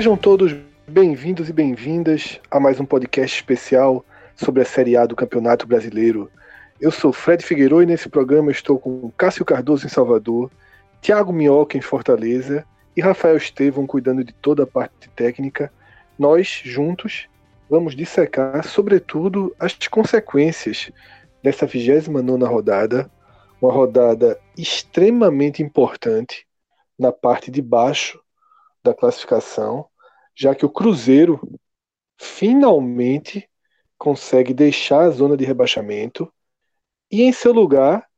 Sejam todos bem-vindos e bem-vindas a mais um podcast especial sobre a Série A do Campeonato Brasileiro. Eu sou Fred Figueiredo e nesse programa estou com Cássio Cardoso em Salvador, Thiago Minhoca em Fortaleza e Rafael Estevão cuidando de toda a parte técnica. Nós, juntos, vamos dissecar, sobretudo, as consequências dessa 29 rodada, uma rodada extremamente importante na parte de baixo da classificação, já que o Cruzeiro finalmente consegue deixar a zona de rebaixamento e em seu lugar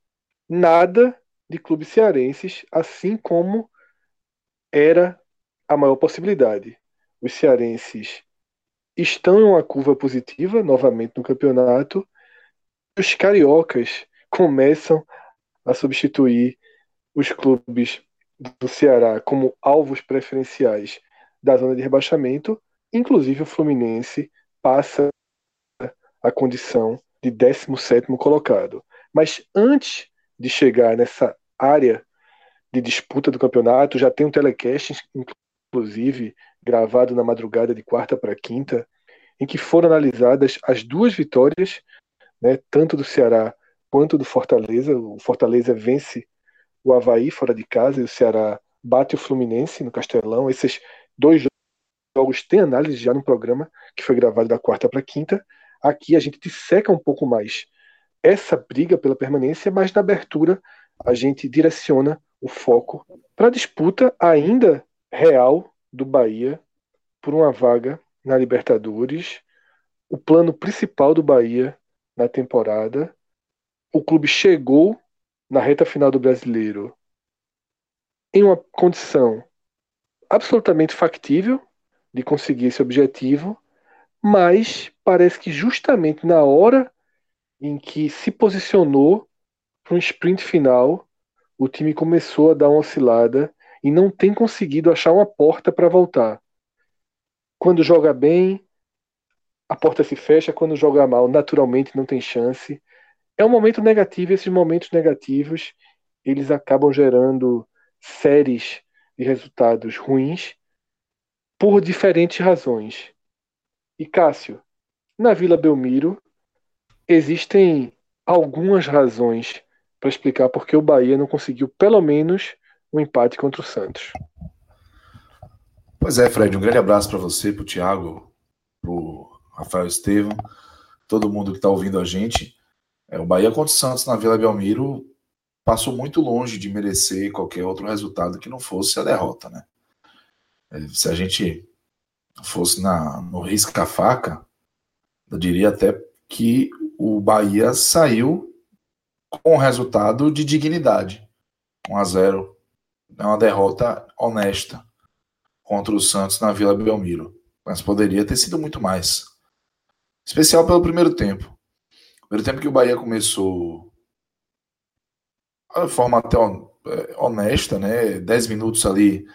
nada de clubes cearenses, assim como era a maior possibilidade. Os cearenses estão em uma curva positiva novamente no campeonato. Os cariocas começam a substituir os clubes do Ceará como alvos preferenciais da zona de rebaixamento, inclusive o Fluminense passa a condição de 17 colocado. Mas antes de chegar nessa área de disputa do campeonato, já tem um telecast, inclusive, gravado na madrugada de quarta para quinta, em que foram analisadas as duas vitórias, né, tanto do Ceará quanto do Fortaleza. O Fortaleza vence o Havaí fora de casa e o Ceará bate o Fluminense no Castelão. Esses dois jogos têm análise já no programa que foi gravado da quarta para quinta. Aqui a gente disseca um pouco mais essa briga pela permanência, mas na abertura a gente direciona o foco para a disputa ainda real do Bahia por uma vaga na Libertadores, o plano principal do Bahia na temporada. O clube chegou na reta final do Brasileiro em uma condição absolutamente factível de conseguir esse objetivo, mas parece que justamente na hora em que se posicionou para um sprint final, o time começou a dar uma oscilada e não tem conseguido achar uma porta para voltar. Quando joga bem, a porta se fecha, quando joga mal, naturalmente não tem chance. É um momento negativo, e esses momentos negativos, eles acabam gerando séries de resultados ruins por diferentes razões. E Cássio, na Vila Belmiro existem algumas razões para explicar por que o Bahia não conseguiu pelo menos um empate contra o Santos. Pois é, Fred, um grande abraço para você, para o Thiago, para o Rafael Estevam, todo mundo que está ouvindo a gente. É, o Bahia contra o Santos na Vila Belmiro passou muito longe de merecer qualquer outro resultado que não fosse a derrota, né? É, se a gente fosse na, no risca-faca, eu diria até que o Bahia saiu com um resultado de dignidade. 1 a 0 é uma derrota honesta contra o Santos na Vila Belmiro. Mas poderia ter sido muito mais. Especial pelo primeiro tempo. Primeiro tempo que o Bahia começou de forma até é, honesta, né? 10 minutos ali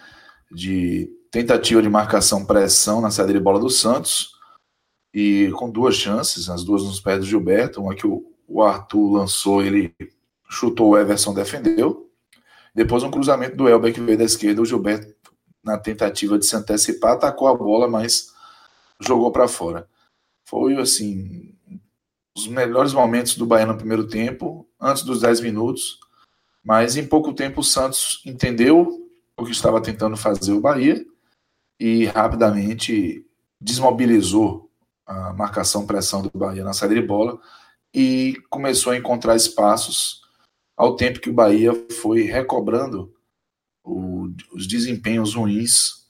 de tentativa de marcação pressão na saída de bola do Santos e com duas chances, as duas nos pés do Gilberto, uma que o, Arthur lançou, ele chutou, o Everson defendeu. Depois um cruzamento do Elber que veio da esquerda, o Gilberto na tentativa de se antecipar, atacou a bola, mas jogou para fora. Foi assim, os melhores momentos do Bahia no primeiro tempo, antes dos 10 minutos, mas em pouco tempo o Santos entendeu o que estava tentando fazer o Bahia e rapidamente desmobilizou a marcação pressão do Bahia na saída de bola e começou a encontrar espaços ao tempo que o Bahia foi recobrando o, os desempenhos ruins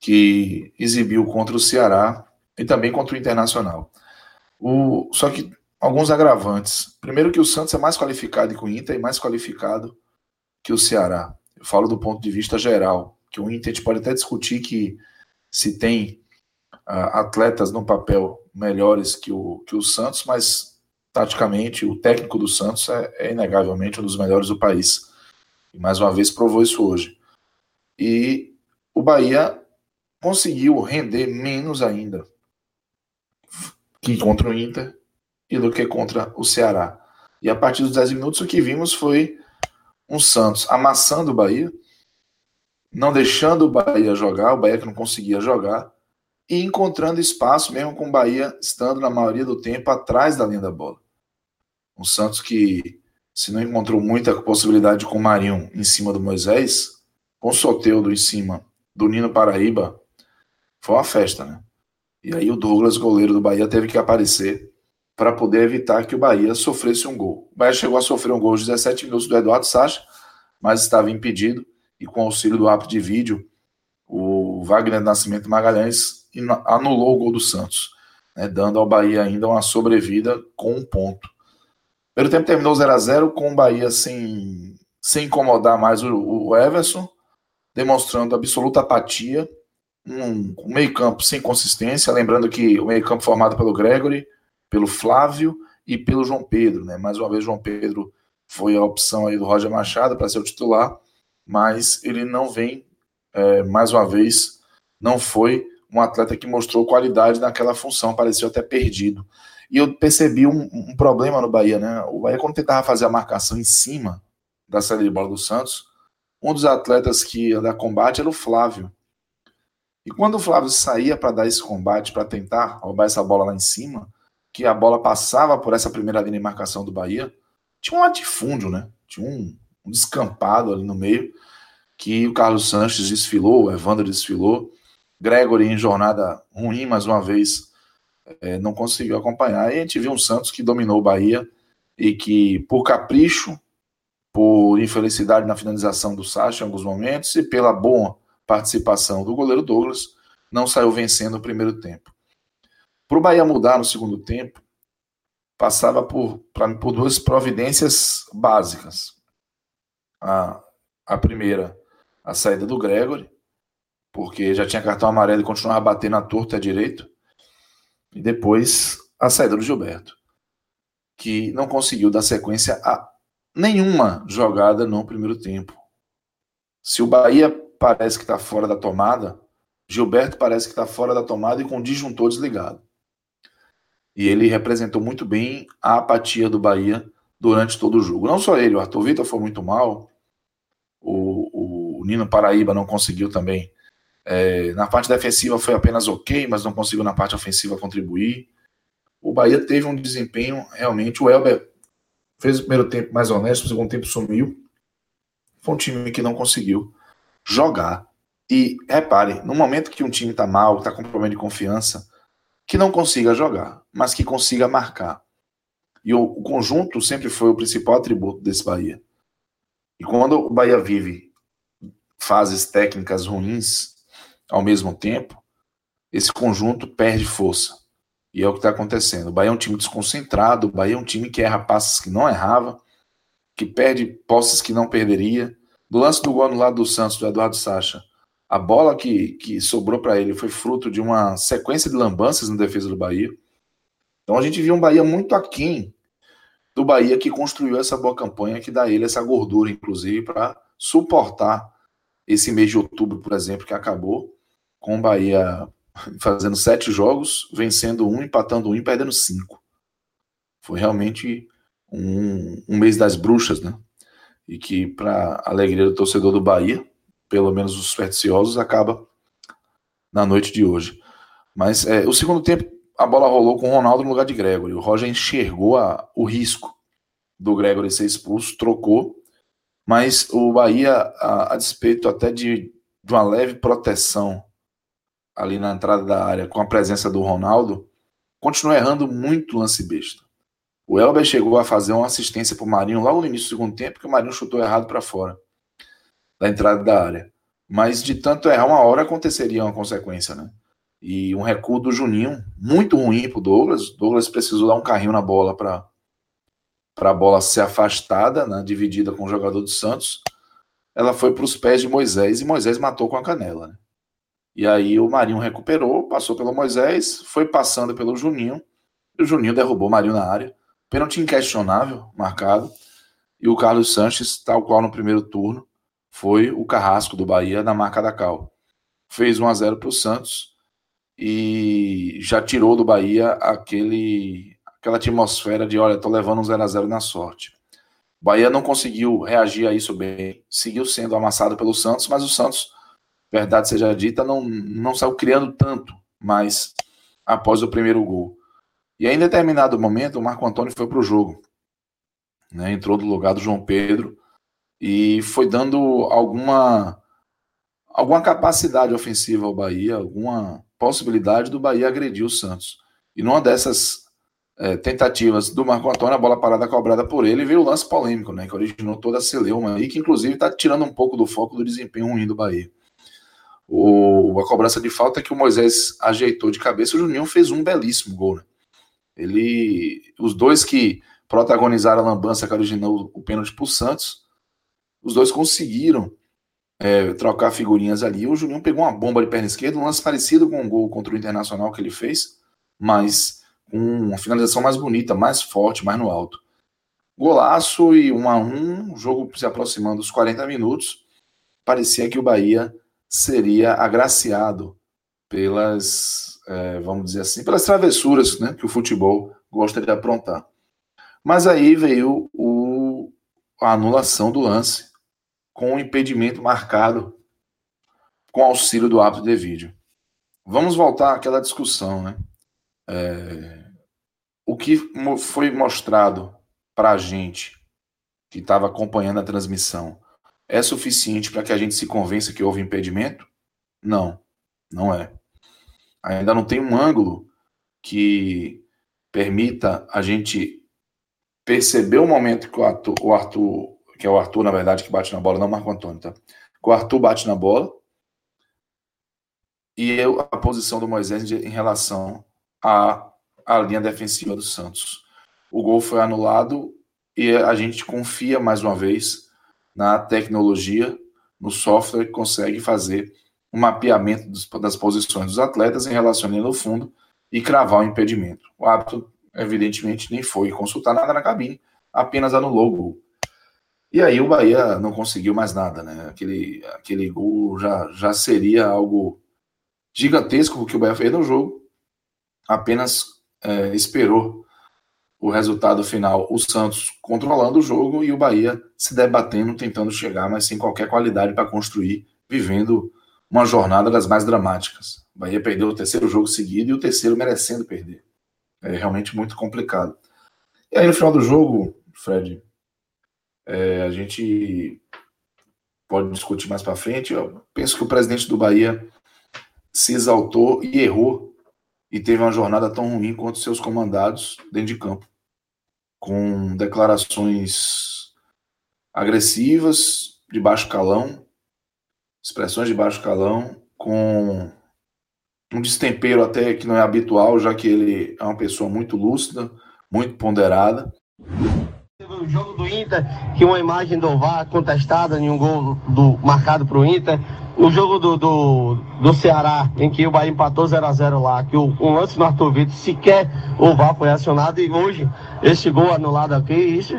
que exibiu contra o Ceará e também contra o Internacional. O, só que alguns agravantes. Primeiro que o Santos é mais qualificado que o Inter e mais qualificado que o Ceará. Eu falo do ponto de vista geral, que o Inter a gente pode até discutir que se tem uh, atletas no papel melhores que o, que o Santos, mas taticamente, o técnico do Santos é, é, inegavelmente um dos melhores do país. E mais uma vez provou isso hoje. E o Bahia conseguiu render menos ainda que contra o Inter e do que contra o Ceará. E a partir dos 10 minutos o que vimos foi um Santos amassando o Bahia não deixando o Bahia jogar, o Bahia que não conseguia jogar, e encontrando espaço, mesmo com o Bahia estando na maioria do tempo atrás da linha da bola. O Santos que, se não encontrou muita possibilidade com o Marinho em cima do Moisés, com o Soteudo em cima do Nino Paraíba, foi uma festa, né? E aí o Douglas, goleiro do Bahia, teve que aparecer para poder evitar que o Bahia sofresse um gol. O Bahia chegou a sofrer um gol aos 17 minutos do Eduardo Sacha, mas estava impedido e com auxílio do árbitro de vídeo, o Wagner Nascimento Magalhães anulou o gol do Santos, né, dando ao Bahia ainda uma sobrevida com um ponto. Primeiro tempo terminou 0 a 0 com o Bahia sem, sem incomodar mais o, o Everson, demonstrando absoluta apatia, um, um meio-campo sem consistência. Lembrando que o meio-campo formado pelo Gregory, pelo Flávio e pelo João Pedro. Né? Mais uma vez, João Pedro foi a opção aí do Roger Machado para ser o titular, mas ele não vem, é, mais uma vez, não foi um atleta que mostrou qualidade naquela função, pareceu até perdido. E eu percebi um, um, problema no Bahia, né? O Bahia, quando tentava fazer a marcação em cima da saída de bola do Santos, um dos atletas que ia dar combate era o Flávio. E quando o Flávio saía para dar esse combate, para tentar roubar essa bola lá em cima, que a bola passava por essa primeira linha de marcação do Bahia, tinha um latifúndio, né? Tinha um, um descampado ali no meio, que o Carlos Sanches desfilou, o Evandro desfilou, Gregory em jornada ruim, mais uma vez, é, não conseguiu acompanhar. E a gente viu um Santos que dominou o Bahia e que, por capricho, por infelicidade na finalização do Sacha em alguns momentos e pela boa participação do goleiro Douglas, não saiu vencendo o primeiro tempo. Para o Bahia mudar no segundo tempo, passava por, pra, por duas providências básicas. A, a primeira, a saída do Gregory, porque já tinha cartão amarelo e continuava batendo a torta à direito. E depois a saída do Gilberto, que não conseguiu dar sequência a nenhuma jogada no primeiro tempo. Se o Bahia parece que está fora da tomada, Gilberto parece que está fora da tomada e com o disjuntor desligado. E ele representou muito bem a apatia do Bahia durante todo o jogo. Não só ele, o Arthur Vitor foi muito mal, o, o Nino Paraíba não conseguiu também é, na parte defensiva foi apenas ok, mas não conseguiu na parte ofensiva contribuir. O Bahia teve um desempenho realmente. O Elber fez o primeiro tempo mais honesto, o segundo tempo sumiu. Foi um time que não conseguiu jogar. E repare, no momento que um time está mal, está com problema de confiança, que não consiga jogar, mas que consiga marcar. E o, o conjunto sempre foi o principal atributo desse Bahia. E quando o Bahia vive fases técnicas ruins, ao mesmo tempo, esse conjunto perde força. E é o que está acontecendo. O Bahia é um time desconcentrado, o Bahia é um time que erra passes que não errava, que perde posses que não perderia. Do lance do gol no lado do Santos, do Eduardo Sacha, a bola que, que sobrou para ele foi fruto de uma sequência de lambanças na defesa do Bahia. Então a gente viu um Bahia muito aquém do Bahia que construiu essa boa campanha, que dá ele essa gordura, inclusive, para suportar esse mês de outubro, por exemplo, que acabou, com o Bahia fazendo sete jogos, vencendo um, empatando um e perdendo cinco. Foi realmente um, um mês das bruxas, né? E que, para alegria do torcedor do Bahia, pelo menos os supersticiosos, acaba na noite de hoje. Mas é, o segundo tempo, a bola rolou com o Ronaldo no lugar de Gregory. O Roger enxergou a, o risco do Gregory ser expulso, trocou, mas o Bahia, a, a despeito até de, de uma leve proteção ali na entrada da área com a presença do Ronaldo, continua errando muito lance besta. O Elber chegou a fazer uma assistência para o Marinho logo no início do segundo tempo, que o Marinho chutou errado para fora da entrada da área. Mas de tanto errar, uma hora aconteceria uma consequência, né? E um recuo do Juninho, muito ruim para o Douglas. Douglas precisou dar um carrinho na bola para a bola ser afastada, né, dividida com o jogador do Santos. Ela foi para os pés de Moisés e Moisés matou com a canela. Né? E aí o Marinho recuperou, passou pelo Moisés, foi passando pelo Juninho, e o Juninho derrubou o Marinho na área. Pênalti inquestionável, marcado. E o Carlos Sanches, tal qual no primeiro turno, foi o carrasco do Bahia na marca da Cal. Fez 1 a 0 para o Santos e já tirou do Bahia aquele, aquela atmosfera de, olha, tô levando um 0 a 0 na sorte. O Bahia não conseguiu reagir a isso bem, seguiu sendo amassado pelo Santos, mas o Santos verdade seja dita, não, não saiu criando tanto, mas após o primeiro gol. E aí, em determinado momento, o Marco Antônio foi para o jogo. Né, entrou no lugar do João Pedro e foi dando alguma alguma capacidade ofensiva ao Bahia, alguma possibilidade do Bahia agredir o Santos. E numa dessas é, tentativas do Marco Antônio, a bola parada cobrada por ele, veio o lance polêmico, né, que originou toda a celeuma e que inclusive está tirando um pouco do foco do desempenho ruim do Bahia. O, a cobrança de falta que o Moisés ajeitou de cabeça, o Juninho fez um belíssimo gol. Né? Ele, os dois que protagonizaram a lambança que originou o pênalti para o Santos, os dois conseguiram é, trocar figurinhas ali. O Juninho pegou uma bomba de perna esquerda, um lance parecido com o gol contra o Internacional que ele fez, mas com uma finalização mais bonita, mais forte, mais no alto. Golaço e um a um, jogo se aproximando dos 40 minutos. Parecia que o Bahia seria agraciado pelas, é, vamos dizer assim, pelas travessuras né, que o futebol gosta de aprontar. Mas aí veio o, a anulação do lance com o impedimento marcado com auxílio do árbitro de vídeo. Vamos voltar àquela discussão, né? É, o que foi mostrado para a gente que estava acompanhando a transmissão é suficiente para que a gente se convença que houve impedimento? Não, não é. Ainda não tem um ângulo que permita a gente perceber o momento que o o Arthur que é o Arthur, na verdade, que bate na bola, não o Marco Antônio, tá? O Arthur bate na bola e eu, a posição do Moisés em relação à, à linha defensiva do Santos. O gol foi anulado e a gente confia mais uma vez na tecnologia, no software que consegue fazer um mapeamento dos, das posições dos atletas em relação ao fundo e cravar o impedimento. O árbitro, evidentemente, nem foi consultar nada na cabine, apenas anulou o gol. E aí o Bahia não conseguiu mais nada, né? Aquele, aquele gol já, já seria algo gigantesco que o Bahia fez no jogo. Apenas é, esperou o resultado final, o Santos controlando o jogo e o Bahia se debatendo, tentando chegar, mas sem qualquer qualidade para construir, vivendo uma jornada das mais dramáticas. O Bahia perdeu o terceiro jogo seguido e o terceiro merecendo perder. É realmente muito complicado. E aí no final do jogo, Fred, é, a gente pode discutir mais para frente. Eu penso que o presidente do Bahia se exaltou e errou e teve uma jornada tão ruim quanto seus comandados dentro de campo, com declarações agressivas, de baixo calão, expressões de baixo calão, com um destempero até que não é habitual, já que ele é uma pessoa muito lúcida, muito ponderada o jogo do Inter, que uma imagem do VAR contestada em um gol do, marcado para o Inter. O jogo do, do, do, Ceará, em que o Bahia empatou 0x0 lá, que o, um lance no Arthur Vitor, sequer o VAR foi acionado, e hoje, esse gol anulado aqui, isso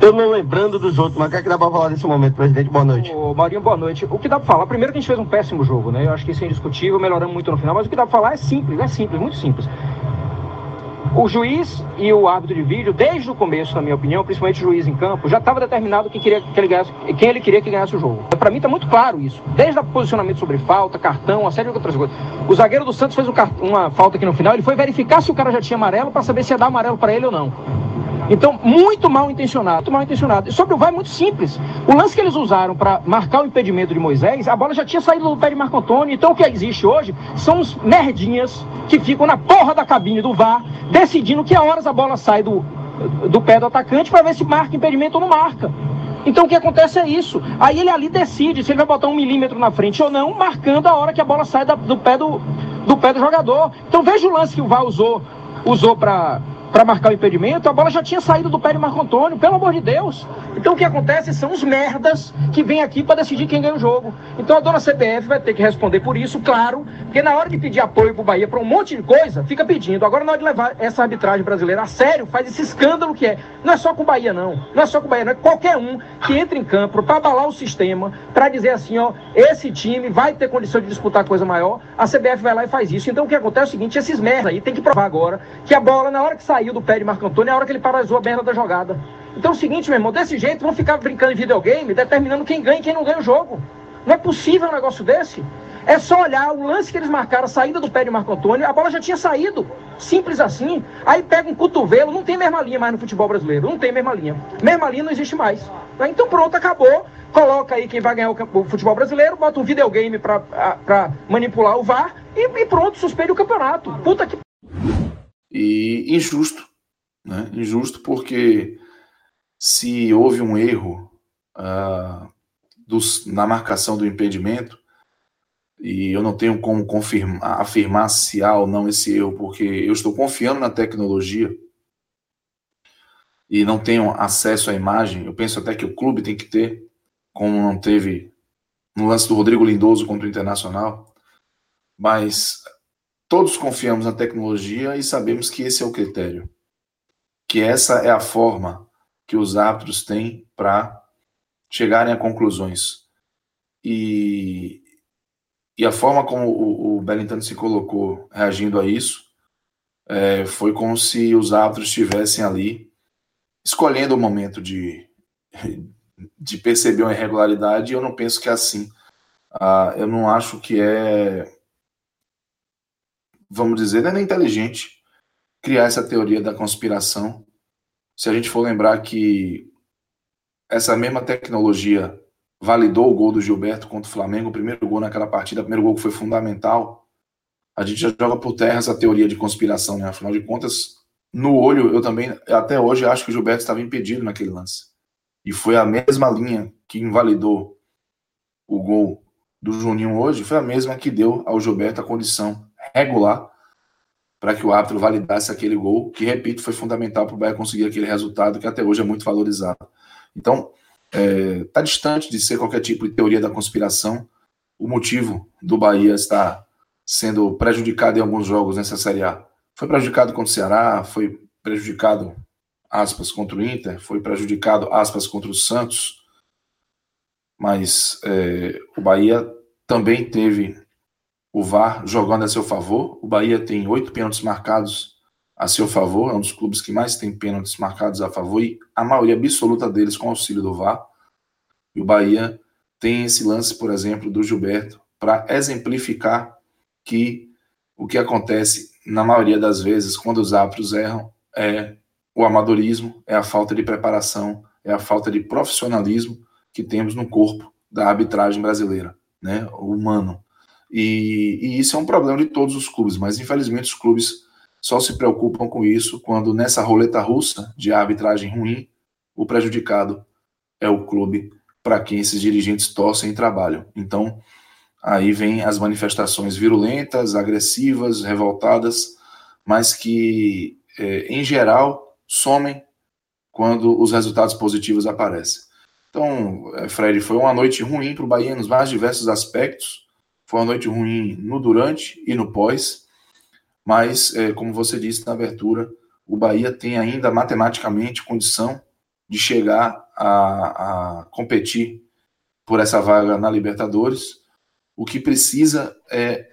eu não lembrando dos outros, mas o que é que dá pra falar nesse momento, presidente? Boa noite. Ô, Marinho, boa noite. O que dá pra falar? Primeiro que a gente fez um péssimo jogo, né? Eu acho que isso é indiscutível, melhoramos muito no final, mas o que dá pra falar é simples, é simples, muito simples. O juiz e o árbitro de vídeo, desde o começo, na minha opinião, principalmente o juiz em campo, já estava determinado quem, queria que ele ganhasse, quem ele queria que ganhasse o jogo. Para mim está muito claro isso. Desde o posicionamento sobre falta, cartão, uma série de outras coisas. O zagueiro do Santos fez um, uma falta aqui no final, ele foi verificar se o cara já tinha amarelo para saber se ia dar amarelo para ele ou não. Então, muito mal intencionado, muito mal intencionado. E sobre o VAR é muito simples. O lance que eles usaram para marcar o impedimento de Moisés, a bola já tinha saído do pé de Marco Antônio. Então, o que existe hoje são os merdinhas que ficam na porra da cabine do VAR, decidindo que horas a bola sai do, do pé do atacante para ver se marca impedimento ou não marca. Então o que acontece é isso. Aí ele ali decide se ele vai botar um milímetro na frente ou não, marcando a hora que a bola sai da, do, pé do, do pé do jogador. Então veja o lance que o VAR usou, usou para para marcar o impedimento, a bola já tinha saído do pé de Marco Antônio, pelo amor de Deus. Então o que acontece são os merdas que vêm aqui para decidir quem ganha o jogo. Então a dona CBF vai ter que responder por isso, claro, porque na hora de pedir apoio para o Bahia para um monte de coisa, fica pedindo. Agora na hora de levar essa arbitragem brasileira a sério, faz esse escândalo que é. Não é só com o Bahia, não. Não é só com o Bahia, não. É qualquer um que entra em campo para abalar o sistema, para dizer assim, ó, esse time vai ter condição de disputar coisa maior, a CBF vai lá e faz isso. Então o que acontece é o seguinte, esses merdas aí tem que provar agora que a bola, na hora que sai saiu do pé de Marco Antônio é a hora que ele paralisou a merda da jogada. Então é o seguinte, meu irmão, desse jeito vão ficar brincando em videogame, determinando quem ganha e quem não ganha o jogo. Não é possível um negócio desse. É só olhar o lance que eles marcaram, a saída do pé de Marco Antônio, a bola já tinha saído. Simples assim. Aí pega um cotovelo, não tem mesma linha mais no futebol brasileiro. Não tem mesma linha. Mesma linha não existe mais. Então pronto, acabou. Coloca aí quem vai ganhar o, futebol brasileiro, bota um videogame para manipular o VAR e, e pronto, suspende o campeonato. Puta que. E injusto. Né? Injusto porque se houve um erro uh, dos, na marcação do impedimento, e eu não tenho como confirmar, afirmar se há ou não esse erro, porque eu estou confiando na tecnologia e não tenho acesso à imagem. Eu penso até que o clube tem que ter, como não teve no lance do Rodrigo Lindoso contra o Internacional. Mas todos confiamos na tecnologia e sabemos que esse é o critério, que essa é a forma que os árbitros têm para chegarem a conclusões. E, e a forma como o, o Bellington se colocou reagindo a isso é, foi como se os árbitros estivessem ali escolhendo o momento de, de perceber uma irregularidade. E eu não penso que é assim. Ah, eu não acho que é, vamos dizer, não é inteligente criar essa teoria da conspiração. Se a gente for lembrar que essa mesma tecnologia validou o gol do Gilberto contra o Flamengo, o primeiro gol naquela partida, o primeiro gol que foi fundamental. A gente já joga por terra essa teoria de conspiração, né? Afinal de contas, no olho, eu também, até hoje, acho que o Gilberto estava impedido naquele lance. E foi a mesma linha que invalidou o gol do Juninho hoje, foi a mesma que deu ao Gilberto a condição regular para que o árbitro validasse aquele gol, que, repito, foi fundamental para o Bahia conseguir aquele resultado que até hoje é muito valorizado. Então, está é, tá distante de ser qualquer tipo de teoria da conspiração. O motivo do Bahia estar sendo prejudicado em alguns jogos nessa Série A. Foi prejudicado contra o Ceará, foi prejudicado, aspas, contra o Inter, foi prejudicado, aspas, contra o Santos, mas é, o Bahia também teve o VAR jogando a seu favor. O Bahia tem oito pênaltis marcados a seu favor, é um dos clubes que mais tem pênaltis marcados a favor e a maioria absoluta deles com auxílio do VAR. E o Bahia tem esse lance, por exemplo, do Gilberto, para exemplificar que o que acontece na maioria das vezes quando os árbitros erram é o amadorismo, é a falta de preparação, é a falta de profissionalismo que temos no corpo da arbitragem brasileira, né, humano. E, e isso é um problema de todos os clubes, mas infelizmente os clubes só se preocupam com isso quando nessa roleta russa de arbitragem ruim, o prejudicado é o clube para quem esses dirigentes torcem e trabalham. Então, aí vem as manifestações virulentas, agressivas, revoltadas, mas que, é, em geral, somem quando os resultados positivos aparecem. Então, é, Fred, foi uma noite ruim para o Bahia nos mais diversos aspectos. Foi uma noite ruim no durante e no pós mas, é, como você disse na abertura, o Bahia tem ainda matematicamente condição de chegar a, a competir por essa vaga na Libertadores. O que precisa é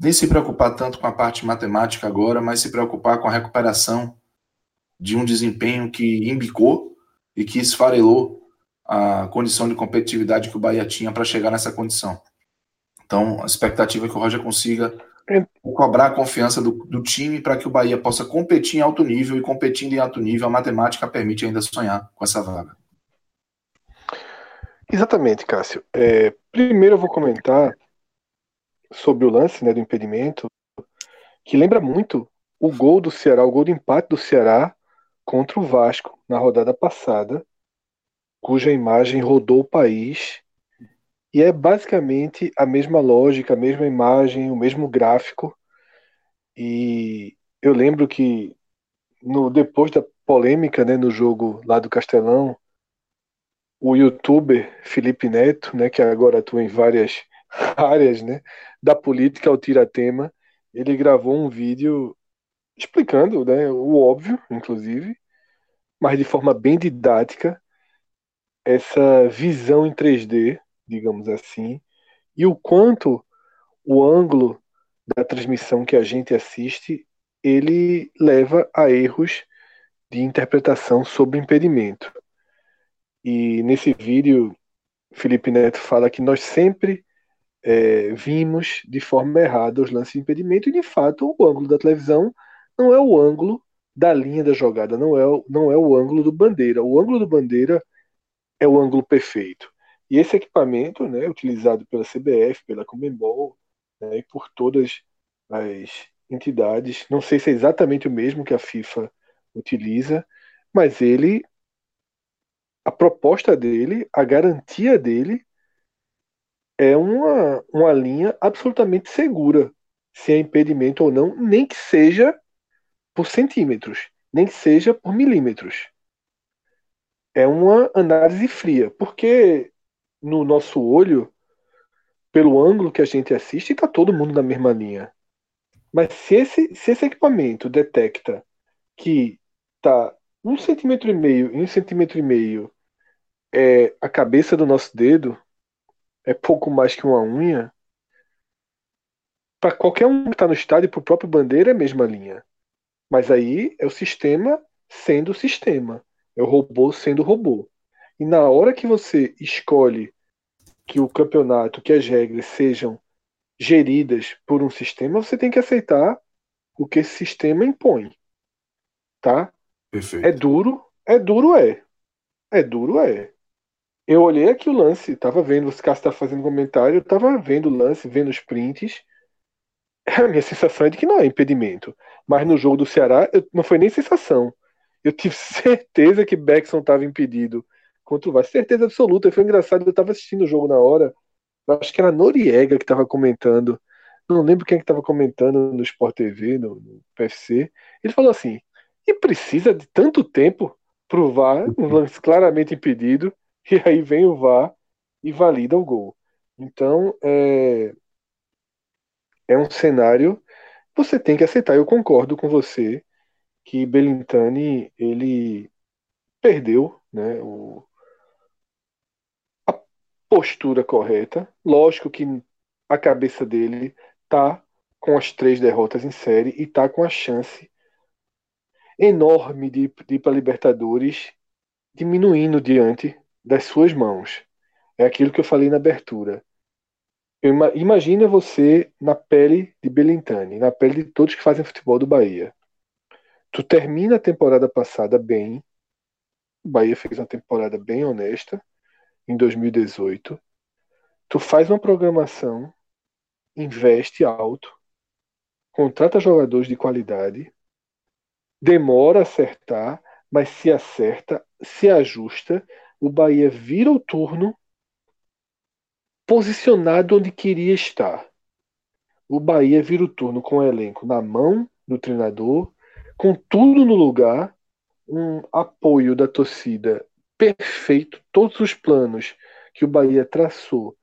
nem se preocupar tanto com a parte matemática agora, mas se preocupar com a recuperação de um desempenho que embicou e que esfarelou a condição de competitividade que o Bahia tinha para chegar nessa condição. Então, a expectativa é que o Roger consiga cobrar a confiança do, do time para que o Bahia possa competir em alto nível e competindo em alto nível, a matemática permite ainda sonhar com essa vaga. Exatamente, Cássio. É, primeiro eu vou comentar sobre o lance né, do impedimento, que lembra muito o gol do Ceará, o gol de empate do Ceará contra o Vasco na rodada passada, cuja imagem rodou o país e é basicamente a mesma lógica, a mesma imagem, o mesmo gráfico. E eu lembro que no depois da polêmica, né, no jogo lá do Castelão, o youtuber Felipe Neto, né, que agora atua em várias áreas, né, da política ao tiratema, ele gravou um vídeo explicando, né, o óbvio, inclusive, mas de forma bem didática, essa visão em 3D digamos assim, e o quanto o ângulo da transmissão que a gente assiste ele leva a erros de interpretação sobre impedimento. E nesse vídeo, Felipe Neto fala que nós sempre é, vimos de forma errada os lances de impedimento, e de fato o ângulo da televisão não é o ângulo da linha da jogada, não é, não é o ângulo do bandeira. O ângulo do bandeira é o ângulo perfeito. E esse equipamento, né, utilizado pela CBF, pela Comembol né, e por todas as entidades, não sei se é exatamente o mesmo que a FIFA utiliza, mas ele, a proposta dele, a garantia dele é uma, uma linha absolutamente segura, se é impedimento ou não, nem que seja por centímetros, nem que seja por milímetros. É uma análise fria, porque no nosso olho, pelo ângulo que a gente assiste, está todo mundo na mesma linha. Mas se esse, se esse equipamento detecta que está um centímetro e meio e um centímetro e meio é a cabeça do nosso dedo, é pouco mais que uma unha, para qualquer um que está no estádio, para o próprio Bandeira, é a mesma linha. Mas aí é o sistema sendo o sistema, é o robô sendo o robô. E na hora que você escolhe que o campeonato, que as regras sejam geridas por um sistema, você tem que aceitar o que esse sistema impõe. Tá? Perfeito. É duro, é duro, é. É duro, é. Eu olhei aqui o lance, tava vendo, você está fazendo comentário, eu tava vendo o lance, vendo os prints. A minha sensação é de que não é impedimento. Mas no jogo do Ceará, eu, não foi nem sensação. Eu tive certeza que Beckson estava impedido contra o Vasco. Certeza absoluta. Foi engraçado, eu estava assistindo o jogo na hora. Acho que era Noriega que estava comentando. Não lembro quem é que estava comentando no Sport TV, no, no PFC. Ele falou assim: e precisa de tanto tempo pro VAR, um lance claramente impedido, e aí vem o VAR e valida o gol. Então, é, é um cenário você tem que aceitar. Eu concordo com você que Belintani ele perdeu né, o, a postura correta. Lógico que a cabeça dele tá com as três derrotas em série e tá com a chance enorme de, de ir para Libertadores diminuindo diante das suas mãos. É aquilo que eu falei na abertura. Imagina você na pele de Belintani, na pele de todos que fazem futebol do Bahia. Tu termina a temporada passada bem. O Bahia fez uma temporada bem honesta em 2018. Tu faz uma programação, investe alto, contrata jogadores de qualidade, demora a acertar, mas se acerta, se ajusta, o Bahia vira o turno posicionado onde queria estar. O Bahia vira o turno com o elenco na mão do treinador, com tudo no lugar, um apoio da torcida perfeito, todos os planos que o Bahia traçou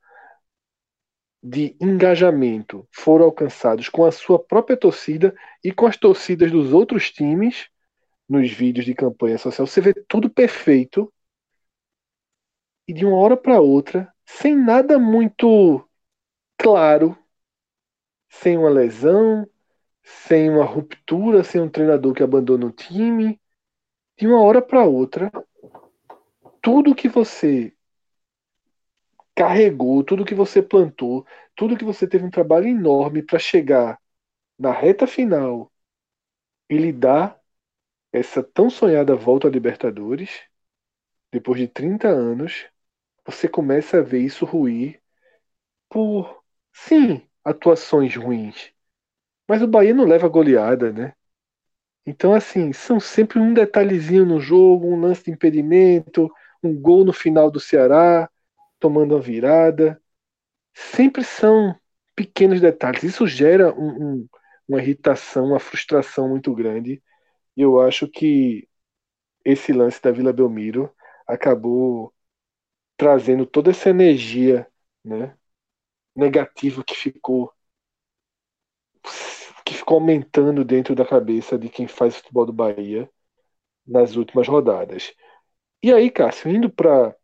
de engajamento foram alcançados com a sua própria torcida e com as torcidas dos outros times nos vídeos de campanha social. Você vê tudo perfeito e de uma hora para outra sem nada muito claro, sem uma lesão, sem uma ruptura, sem um treinador que abandona o time, de uma hora para outra, tudo que você carregou, tudo que você plantou, tudo que você teve um trabalho enorme para chegar na reta final e lhe dar essa tão sonhada volta à Libertadores, depois de 30 anos, você começa a ver isso ruir por, sim, atuações ruins. Mas o Bahia não leva goleada, né? Então, assim, são sempre um detalhezinho no jogo, um lance de impedimento, um gol no final do Ceará, tomando uma virada. Sempre são pequenos detalhes. Isso gera um, um, uma irritação, uma frustração muito grande. E eu acho que esse lance da Vila Belmiro acabou trazendo toda essa energia né, negativa que ficou que ficou aumentando dentro da cabeça de quem faz futebol do Bahia nas últimas rodadas. E aí, Cássio, indo para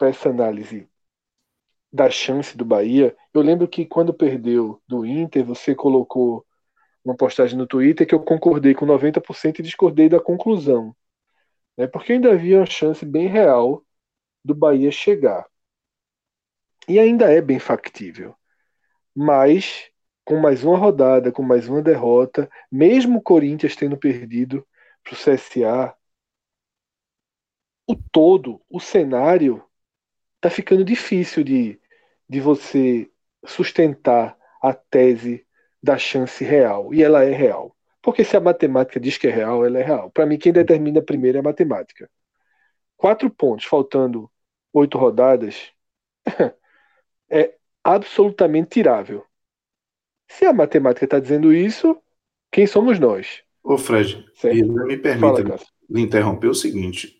essa análise da chance do Bahia, eu lembro que quando perdeu do Inter, você colocou uma postagem no Twitter que eu concordei com 90% e discordei da conclusão. Né? Porque ainda havia uma chance bem real do Bahia chegar. E ainda é bem factível. Mas, com mais uma rodada, com mais uma derrota, mesmo o Corinthians tendo perdido para o CSA, o todo, o cenário, está ficando difícil de, de você sustentar a tese da chance real. E ela é real. Porque se a matemática diz que é real, ela é real. Para mim, quem determina primeiro é a matemática. Quatro pontos, faltando oito rodadas, é absolutamente tirável. Se a matemática está dizendo isso, quem somos nós? Ô Fred, me permita Fala, lhe interromper o seguinte.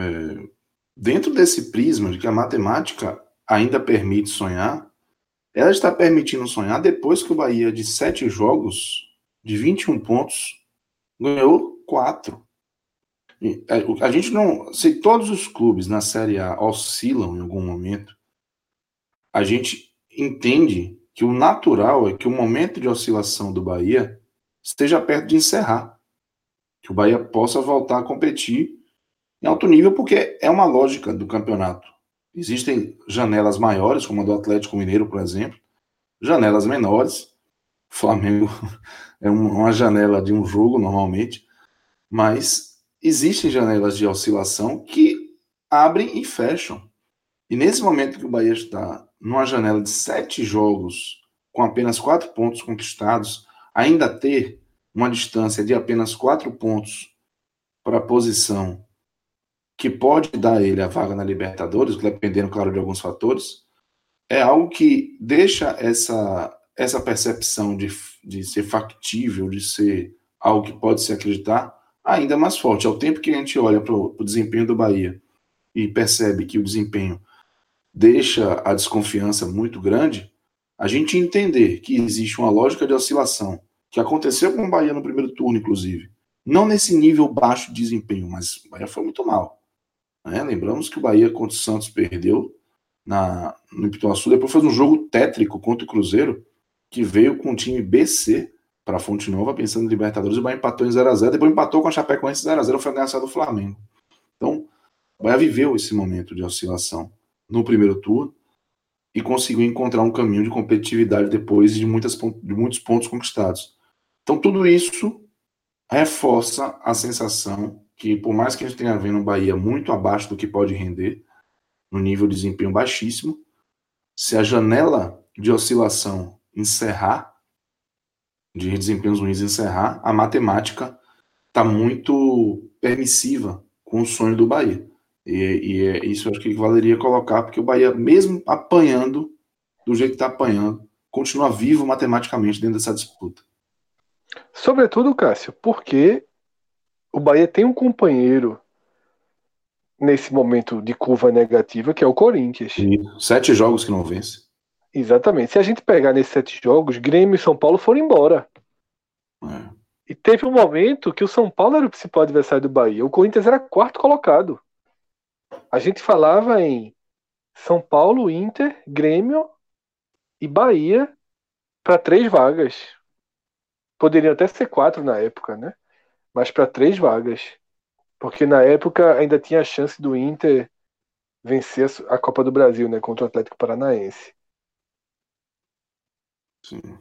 É, dentro desse prisma de que a matemática ainda permite sonhar, ela está permitindo sonhar depois que o Bahia, de sete jogos, de 21 pontos, ganhou quatro. É, a gente não. Se todos os clubes na Série A oscilam em algum momento, a gente entende que o natural é que o momento de oscilação do Bahia esteja perto de encerrar. Que o Bahia possa voltar a competir em alto nível, porque é uma lógica do campeonato. Existem janelas maiores, como a do Atlético Mineiro, por exemplo, janelas menores. O Flamengo é uma janela de um jogo, normalmente, mas existem janelas de oscilação que abrem e fecham. E nesse momento que o Bahia está numa janela de sete jogos, com apenas quatro pontos conquistados, ainda ter uma distância de apenas quatro pontos para a posição que pode dar a ele a vaga na Libertadores, dependendo, claro, de alguns fatores, é algo que deixa essa, essa percepção de, de ser factível, de ser algo que pode se acreditar, ainda mais forte. Ao tempo que a gente olha para o desempenho do Bahia e percebe que o desempenho deixa a desconfiança muito grande, a gente entender que existe uma lógica de oscilação, que aconteceu com o Bahia no primeiro turno, inclusive, não nesse nível baixo de desempenho, mas o Bahia foi muito mal. Né? Lembramos que o Bahia contra o Santos perdeu na, no Ipituaçu, depois fez um jogo tétrico contra o Cruzeiro, que veio com o time BC para a Fonte Nova, pensando em Libertadores, o Bahia empatou em 0x0, depois empatou com a Chapecoense 0x0, foi ameaçado do Flamengo. Então, o Bahia viveu esse momento de oscilação no primeiro turno e conseguiu encontrar um caminho de competitividade depois de, muitas, de muitos pontos conquistados. Então, tudo isso reforça a sensação que por mais que a gente tenha vendo o Bahia muito abaixo do que pode render, no nível de desempenho baixíssimo, se a janela de oscilação encerrar, de desempenhos ruins encerrar, a matemática está muito permissiva com o sonho do Bahia. E, e é isso acho que valeria colocar, porque o Bahia, mesmo apanhando, do jeito que está apanhando, continua vivo matematicamente dentro dessa disputa. Sobretudo, Cássio, porque o Bahia tem um companheiro nesse momento de curva negativa, que é o Corinthians. sete jogos que não vence. Exatamente. Se a gente pegar nesses sete jogos, Grêmio e São Paulo foram embora. É. E teve um momento que o São Paulo era o principal adversário do Bahia. O Corinthians era quarto colocado. A gente falava em São Paulo, Inter, Grêmio e Bahia para três vagas. Poderiam até ser quatro na época, né? Mas para três vagas. Porque na época ainda tinha a chance do Inter vencer a Copa do Brasil, né, contra o Atlético Paranaense. Sim.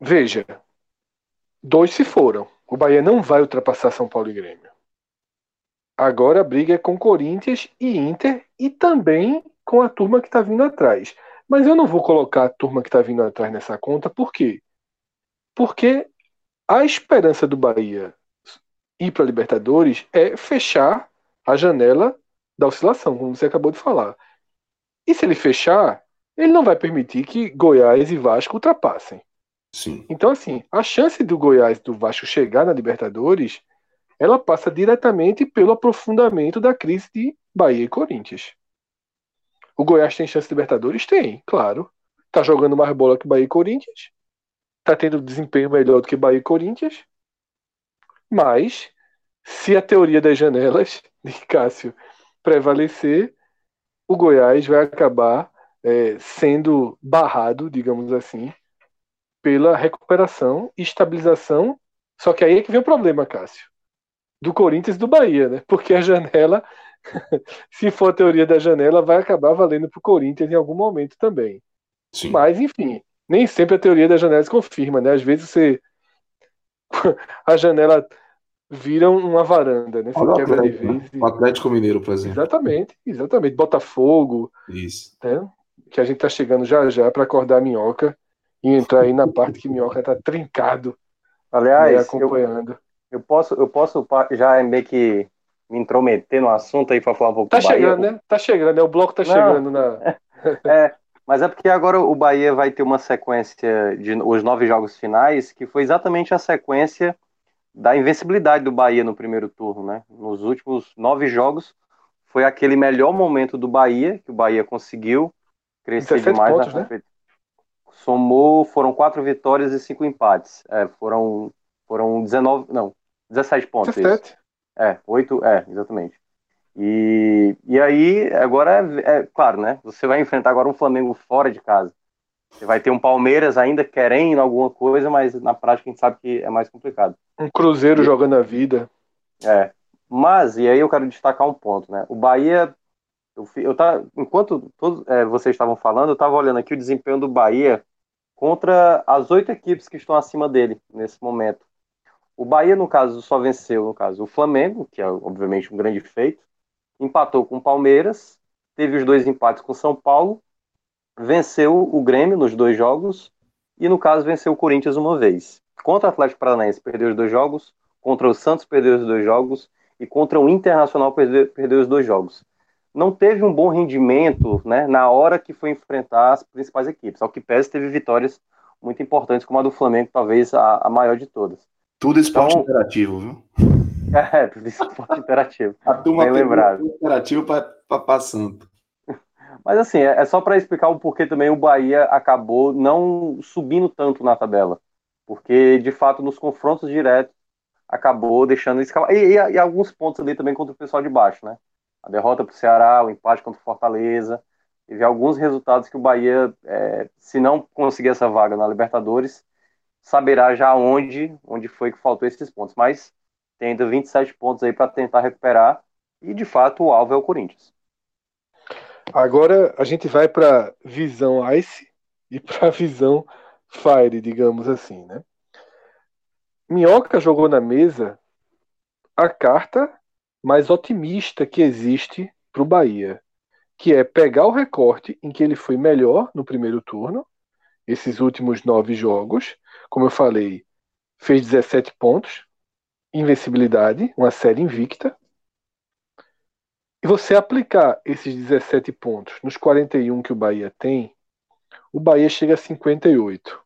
Veja, dois se foram. O Bahia não vai ultrapassar São Paulo e Grêmio. Agora a briga é com Corinthians e Inter e também com a turma que está vindo atrás. Mas eu não vou colocar a turma que está vindo atrás nessa conta, por quê? Porque a esperança do Bahia ir para a Libertadores é fechar a janela da oscilação, como você acabou de falar. E se ele fechar, ele não vai permitir que Goiás e Vasco ultrapassem. Sim. Então, assim, a chance do Goiás e do Vasco chegar na Libertadores, ela passa diretamente pelo aprofundamento da crise de Bahia e Corinthians. O Goiás tem chance de Libertadores? Tem, claro. Tá jogando mais bola que Bahia e Corinthians. Tá tendo desempenho melhor do que Bahia e Corinthians. Mas, se a teoria das janelas de Cássio prevalecer, o Goiás vai acabar é, sendo barrado, digamos assim, pela recuperação e estabilização. Só que aí é que vem o problema, Cássio, do Corinthians e do Bahia, né? Porque a janela se for a teoria da janela, vai acabar valendo para o Corinthians em algum momento também. Sim. Mas, enfim, nem sempre a teoria da janela se confirma, né? Às vezes você. a janela vira uma varanda, né? Você Olha quebra Atlético, de vez. Né? O Atlético Mineiro, por exemplo. Exatamente, exatamente. Botafogo. Isso. Né? Que a gente tá chegando já já para acordar a minhoca e entrar aí na parte que minhoca tá trincado. Aliás, né, acompanhando. Eu, eu, posso, eu posso já meio que me intrometer no assunto aí para falar um pouco Tá chegando, Bahia. né? Tá chegando, né? O bloco tá Não. chegando na. é, mas é porque agora o Bahia vai ter uma sequência de os nove jogos finais, que foi exatamente a sequência da invencibilidade do Bahia no primeiro turno, né? Nos últimos nove jogos, foi aquele melhor momento do Bahia, que o Bahia conseguiu crescer demais pontos, na né? Somou, foram quatro vitórias e cinco empates. É, foram, foram 19, não, 17 pontos. 17. Isso. É, oito, é, exatamente. E, e aí, agora, é, é, claro, né? Você vai enfrentar agora um Flamengo fora de casa. Vai ter um Palmeiras ainda querendo alguma coisa, mas na prática a gente sabe que é mais complicado. Um Cruzeiro e, jogando a vida. É. Mas, e aí eu quero destacar um ponto, né? O Bahia, eu, eu tá, enquanto todos é, vocês estavam falando, eu estava olhando aqui o desempenho do Bahia contra as oito equipes que estão acima dele nesse momento. O Bahia, no caso, só venceu, no caso, o Flamengo, que é obviamente um grande feito, empatou com o Palmeiras, teve os dois empates com São Paulo, venceu o Grêmio nos dois jogos e, no caso, venceu o Corinthians uma vez. Contra o Atlético Paranaense perdeu os dois jogos, contra o Santos perdeu os dois jogos e contra o Internacional perdeu, perdeu os dois jogos. Não teve um bom rendimento né, na hora que foi enfrentar as principais equipes. Ao que pese, teve vitórias muito importantes, como a do Flamengo, talvez a, a maior de todas. Tudo esporte então, interativo, viu? É, tudo esporte interativo. A turma Bem lembrado. interativo para passando. Mas assim, é, é só para explicar o porquê também o Bahia acabou não subindo tanto na tabela. Porque, de fato, nos confrontos diretos, acabou deixando escapar. E, e, e, alguns pontos ali também contra o pessoal de baixo, né? A derrota para o Ceará, o empate contra o Fortaleza. Teve alguns resultados que o Bahia, é, se não conseguir essa vaga na Libertadores, saberá já onde, onde foi que faltou esses pontos. Mas tem ainda 27 pontos aí para tentar recuperar. E, de fato, o alvo é o Corinthians. Agora a gente vai para visão Ice e para visão Fire, digamos assim, né? Minhoca jogou na mesa a carta mais otimista que existe para o Bahia, que é pegar o recorte em que ele foi melhor no primeiro turno, esses últimos nove jogos, como eu falei, fez 17 pontos, invencibilidade, uma série invicta, e você aplicar esses 17 pontos nos 41 que o Bahia tem, o Bahia chega a 58.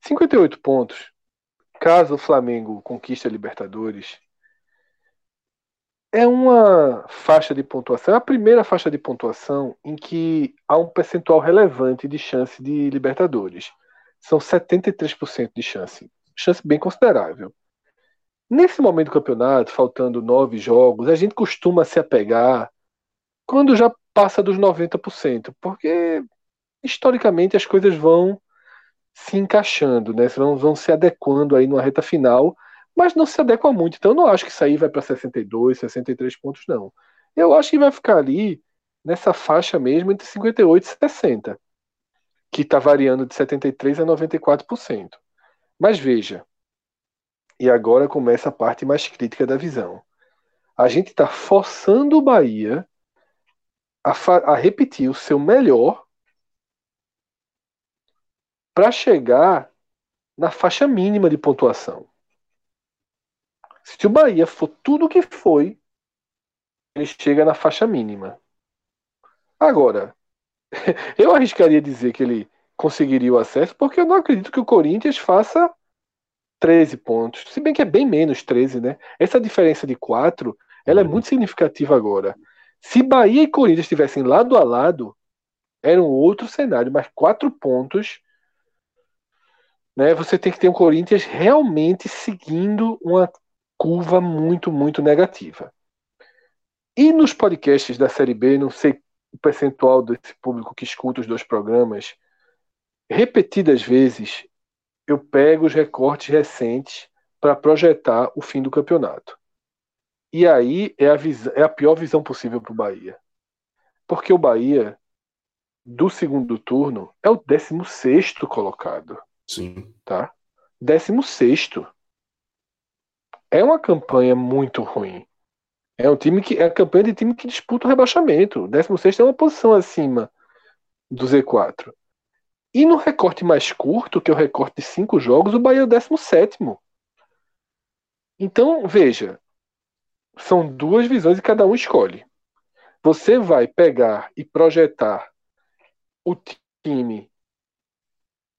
58 pontos, caso o Flamengo conquiste a Libertadores, é uma faixa de pontuação, é a primeira faixa de pontuação em que há um percentual relevante de chance de Libertadores. São 73% de chance. Chance bem considerável. Nesse momento do campeonato, faltando nove jogos, a gente costuma se apegar quando já passa dos 90%, porque historicamente as coisas vão se encaixando, né? Vão, vão se adequando aí numa reta final, mas não se adequa muito. Então eu não acho que isso aí vai para 62, 63 pontos, não. Eu acho que vai ficar ali nessa faixa mesmo entre 58 e 60, que está variando de 73 a 94%. Mas veja, e agora começa a parte mais crítica da visão. A gente está forçando o Bahia a, a repetir o seu melhor para chegar na faixa mínima de pontuação. Se o Bahia for tudo o que foi, ele chega na faixa mínima. Agora, eu arriscaria dizer que ele conseguiria o acesso, porque eu não acredito que o Corinthians faça 13 pontos. Se bem que é bem menos 13, né? Essa diferença de 4, ela é uhum. muito significativa agora. Se Bahia e Corinthians estivessem lado a lado, era um outro cenário, mas quatro pontos, né? Você tem que ter um Corinthians realmente seguindo uma curva muito, muito negativa. E nos podcasts da Série B, não sei o percentual desse público que escuta os dois programas, repetidas vezes eu pego os recortes recentes para projetar o fim do campeonato. E aí é a, é a pior visão possível para o Bahia. Porque o Bahia, do segundo turno, é o 16 colocado. Sim. Tá? 16. É uma campanha muito ruim. É um time que é a campanha de time que disputa o rebaixamento. O 16 é uma posição acima do Z4. E no recorte mais curto, que é o recorte de cinco jogos, o Bahia é o 17. Então, veja, são duas visões e cada um escolhe. Você vai pegar e projetar o time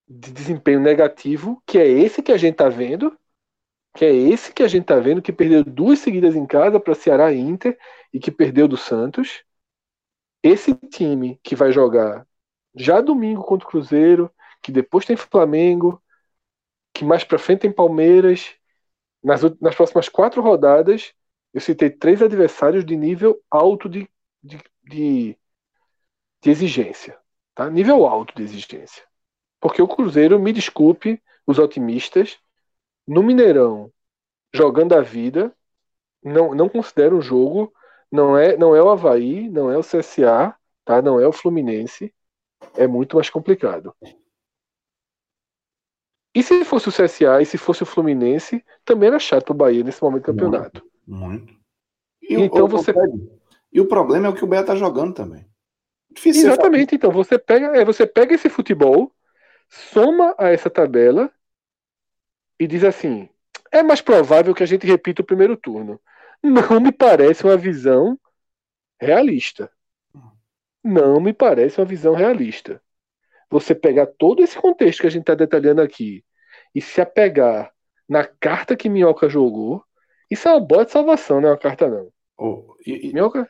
de desempenho negativo, que é esse que a gente está vendo, que é esse que a gente está vendo, que perdeu duas seguidas em casa para Ceará e Inter e que perdeu do Santos. Esse time que vai jogar já domingo contra o Cruzeiro, que depois tem Flamengo, que mais para frente tem Palmeiras. Nas, nas próximas quatro rodadas, eu citei três adversários de nível alto de, de, de, de exigência. Tá? Nível alto de exigência. Porque o Cruzeiro, me desculpe, os otimistas, no Mineirão, jogando a vida, não, não considero um jogo, não é, não é o Havaí, não é o CSA, tá? não é o Fluminense, é muito mais complicado. E se fosse o CSA e se fosse o Fluminense, também era chato o Bahia nesse momento do campeonato. Muito. E então o, você. E o problema é o que o Bahia tá jogando também. Difícil Exatamente, então você pega, é, você pega esse futebol, soma a essa tabela e diz assim: é mais provável que a gente repita o primeiro turno. Não me parece uma visão realista. Não me parece uma visão realista. Você pegar todo esse contexto que a gente está detalhando aqui e se apegar na carta que Minhoca jogou, isso é uma boa de salvação, não é uma carta, não. Oh, e, e... Minhoca,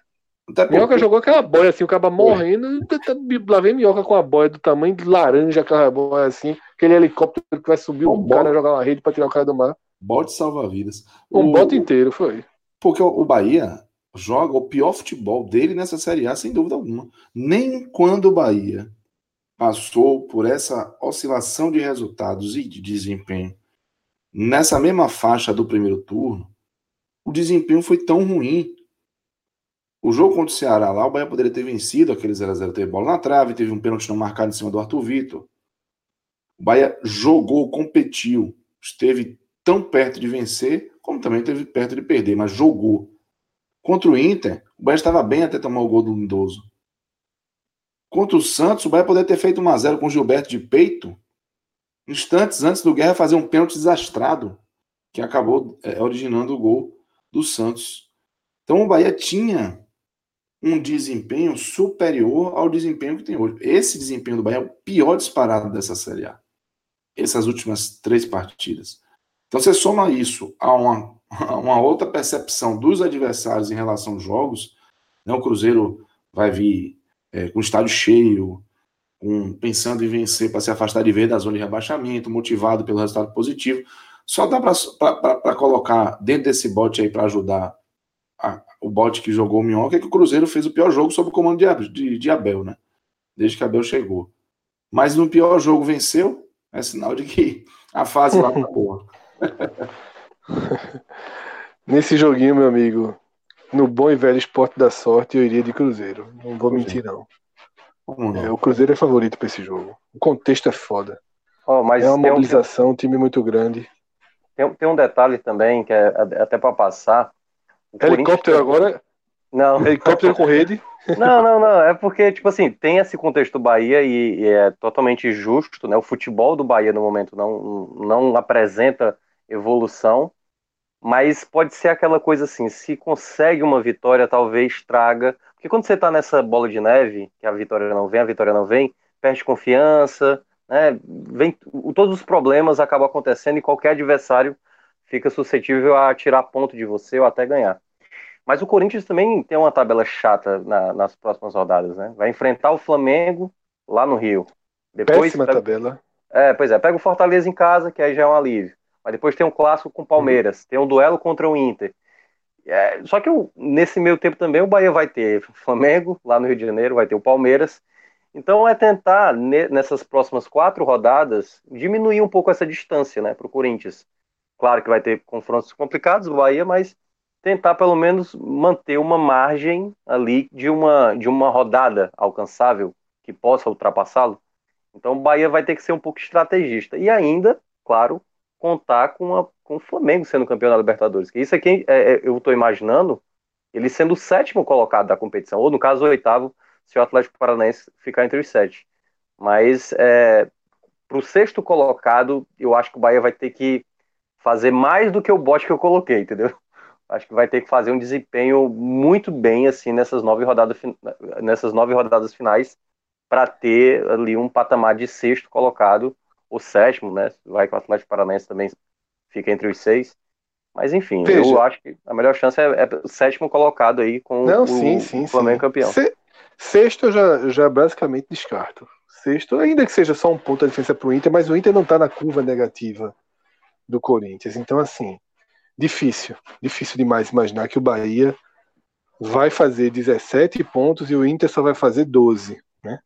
Minhoca jogou aquela boia assim, o cara morrendo, tá, tá, lá vem Minhoca com a boia do tamanho de laranja, aquela boia assim, aquele helicóptero que vai subir o cara jogar uma rede para tirar o cara do mar. Bote salva-vidas. Um o... bote inteiro, foi. Porque o Bahia, joga o pior futebol dele nessa Série A, sem dúvida alguma. Nem quando o Bahia passou por essa oscilação de resultados e de desempenho nessa mesma faixa do primeiro turno, o desempenho foi tão ruim. O jogo contra o Ceará lá, o Bahia poderia ter vencido aquele 0x0, teve bola na trave, teve um pênalti não marcado em cima do Arthur Vitor. O Bahia jogou, competiu, esteve tão perto de vencer, como também esteve perto de perder, mas jogou. Contra o Inter, o Bahia estava bem até tomar o gol do Lindoso. Contra o Santos, o Bahia poderia ter feito 1x0 com o Gilberto de peito, instantes antes do Guerra fazer um pênalti desastrado, que acabou é, originando o gol do Santos. Então o Bahia tinha um desempenho superior ao desempenho que tem hoje. Esse desempenho do Bahia é o pior disparado dessa Série A. Essas últimas três partidas. Então você soma isso a uma uma outra percepção dos adversários em relação aos jogos. Né? O Cruzeiro vai vir é, com o estádio cheio, pensando em vencer para se afastar de vez da zona de rebaixamento, motivado pelo resultado positivo. Só dá para colocar dentro desse bote aí para ajudar a, o bote que jogou o Minhoca, é que o Cruzeiro fez o pior jogo sob o comando de, de, de Abel, né? Desde que Abel chegou. Mas no pior jogo venceu, é sinal de que a fase lá tá boa. Nesse joguinho, meu amigo, no bom e velho esporte da sorte, eu iria de Cruzeiro. Não vou mentir, não. É, o Cruzeiro é favorito para esse jogo. O contexto é foda. Oh, é uma mobilização, um... um time muito grande. Tem, tem um detalhe também, que é até para passar. Helicóptero agora? Não. Helicóptero com rede? Não, não, não. É porque, tipo assim, tem esse contexto do Bahia e, e, é totalmente justo, né? O futebol do Bahia no momento não, não apresenta evolução, mas pode ser aquela coisa assim, se consegue uma vitória, talvez traga. Porque quando você está nessa bola de neve, que a vitória não vem, a vitória não vem, perde confiança, né? Vem, todos os problemas acabam acontecendo e qualquer adversário fica suscetível a tirar ponto de você ou até ganhar. Mas o Corinthians também tem uma tabela chata na, nas próximas rodadas, né? Vai enfrentar o Flamengo lá no Rio. Depois Péssima pega... tabela. É, pois é, pega o Fortaleza em casa, que aí já é um alívio. Mas depois tem um clássico com o Palmeiras, tem um duelo contra o Inter. É, só que nesse meio tempo também o Bahia vai ter Flamengo, lá no Rio de Janeiro, vai ter o Palmeiras. Então é tentar, nessas próximas quatro rodadas, diminuir um pouco essa distância né, para o Corinthians. Claro que vai ter confrontos complicados, o Bahia, mas tentar pelo menos manter uma margem ali de uma, de uma rodada alcançável que possa ultrapassá-lo. Então o Bahia vai ter que ser um pouco estrategista. E ainda, claro, contar com, a, com o Flamengo sendo campeão da Libertadores. Que isso aqui é, é, eu estou imaginando ele sendo o sétimo colocado da competição, ou no caso o oitavo, se o Atlético Paranaense ficar entre os sete. Mas é, para o sexto colocado, eu acho que o Bahia vai ter que fazer mais do que o bote que eu coloquei, entendeu? Acho que vai ter que fazer um desempenho muito bem assim nessas nove rodadas, nessas nove rodadas finais para ter ali um patamar de sexto colocado, ou sétimo, né? Vai que o Atlético Paranaense também fica entre os seis. Mas enfim, Veja. eu acho que a melhor chance é, é o sétimo colocado aí com Não, o, sim, sim, o Flamengo sim. campeão. Se, sexto eu já, já basicamente descarto. Sexto, ainda que seja só um ponto a diferença para o Inter, mas o Inter não está na curva negativa do Corinthians. Então, assim, difícil, difícil demais imaginar que o Bahia vai fazer 17 pontos e o Inter só vai fazer 12, né?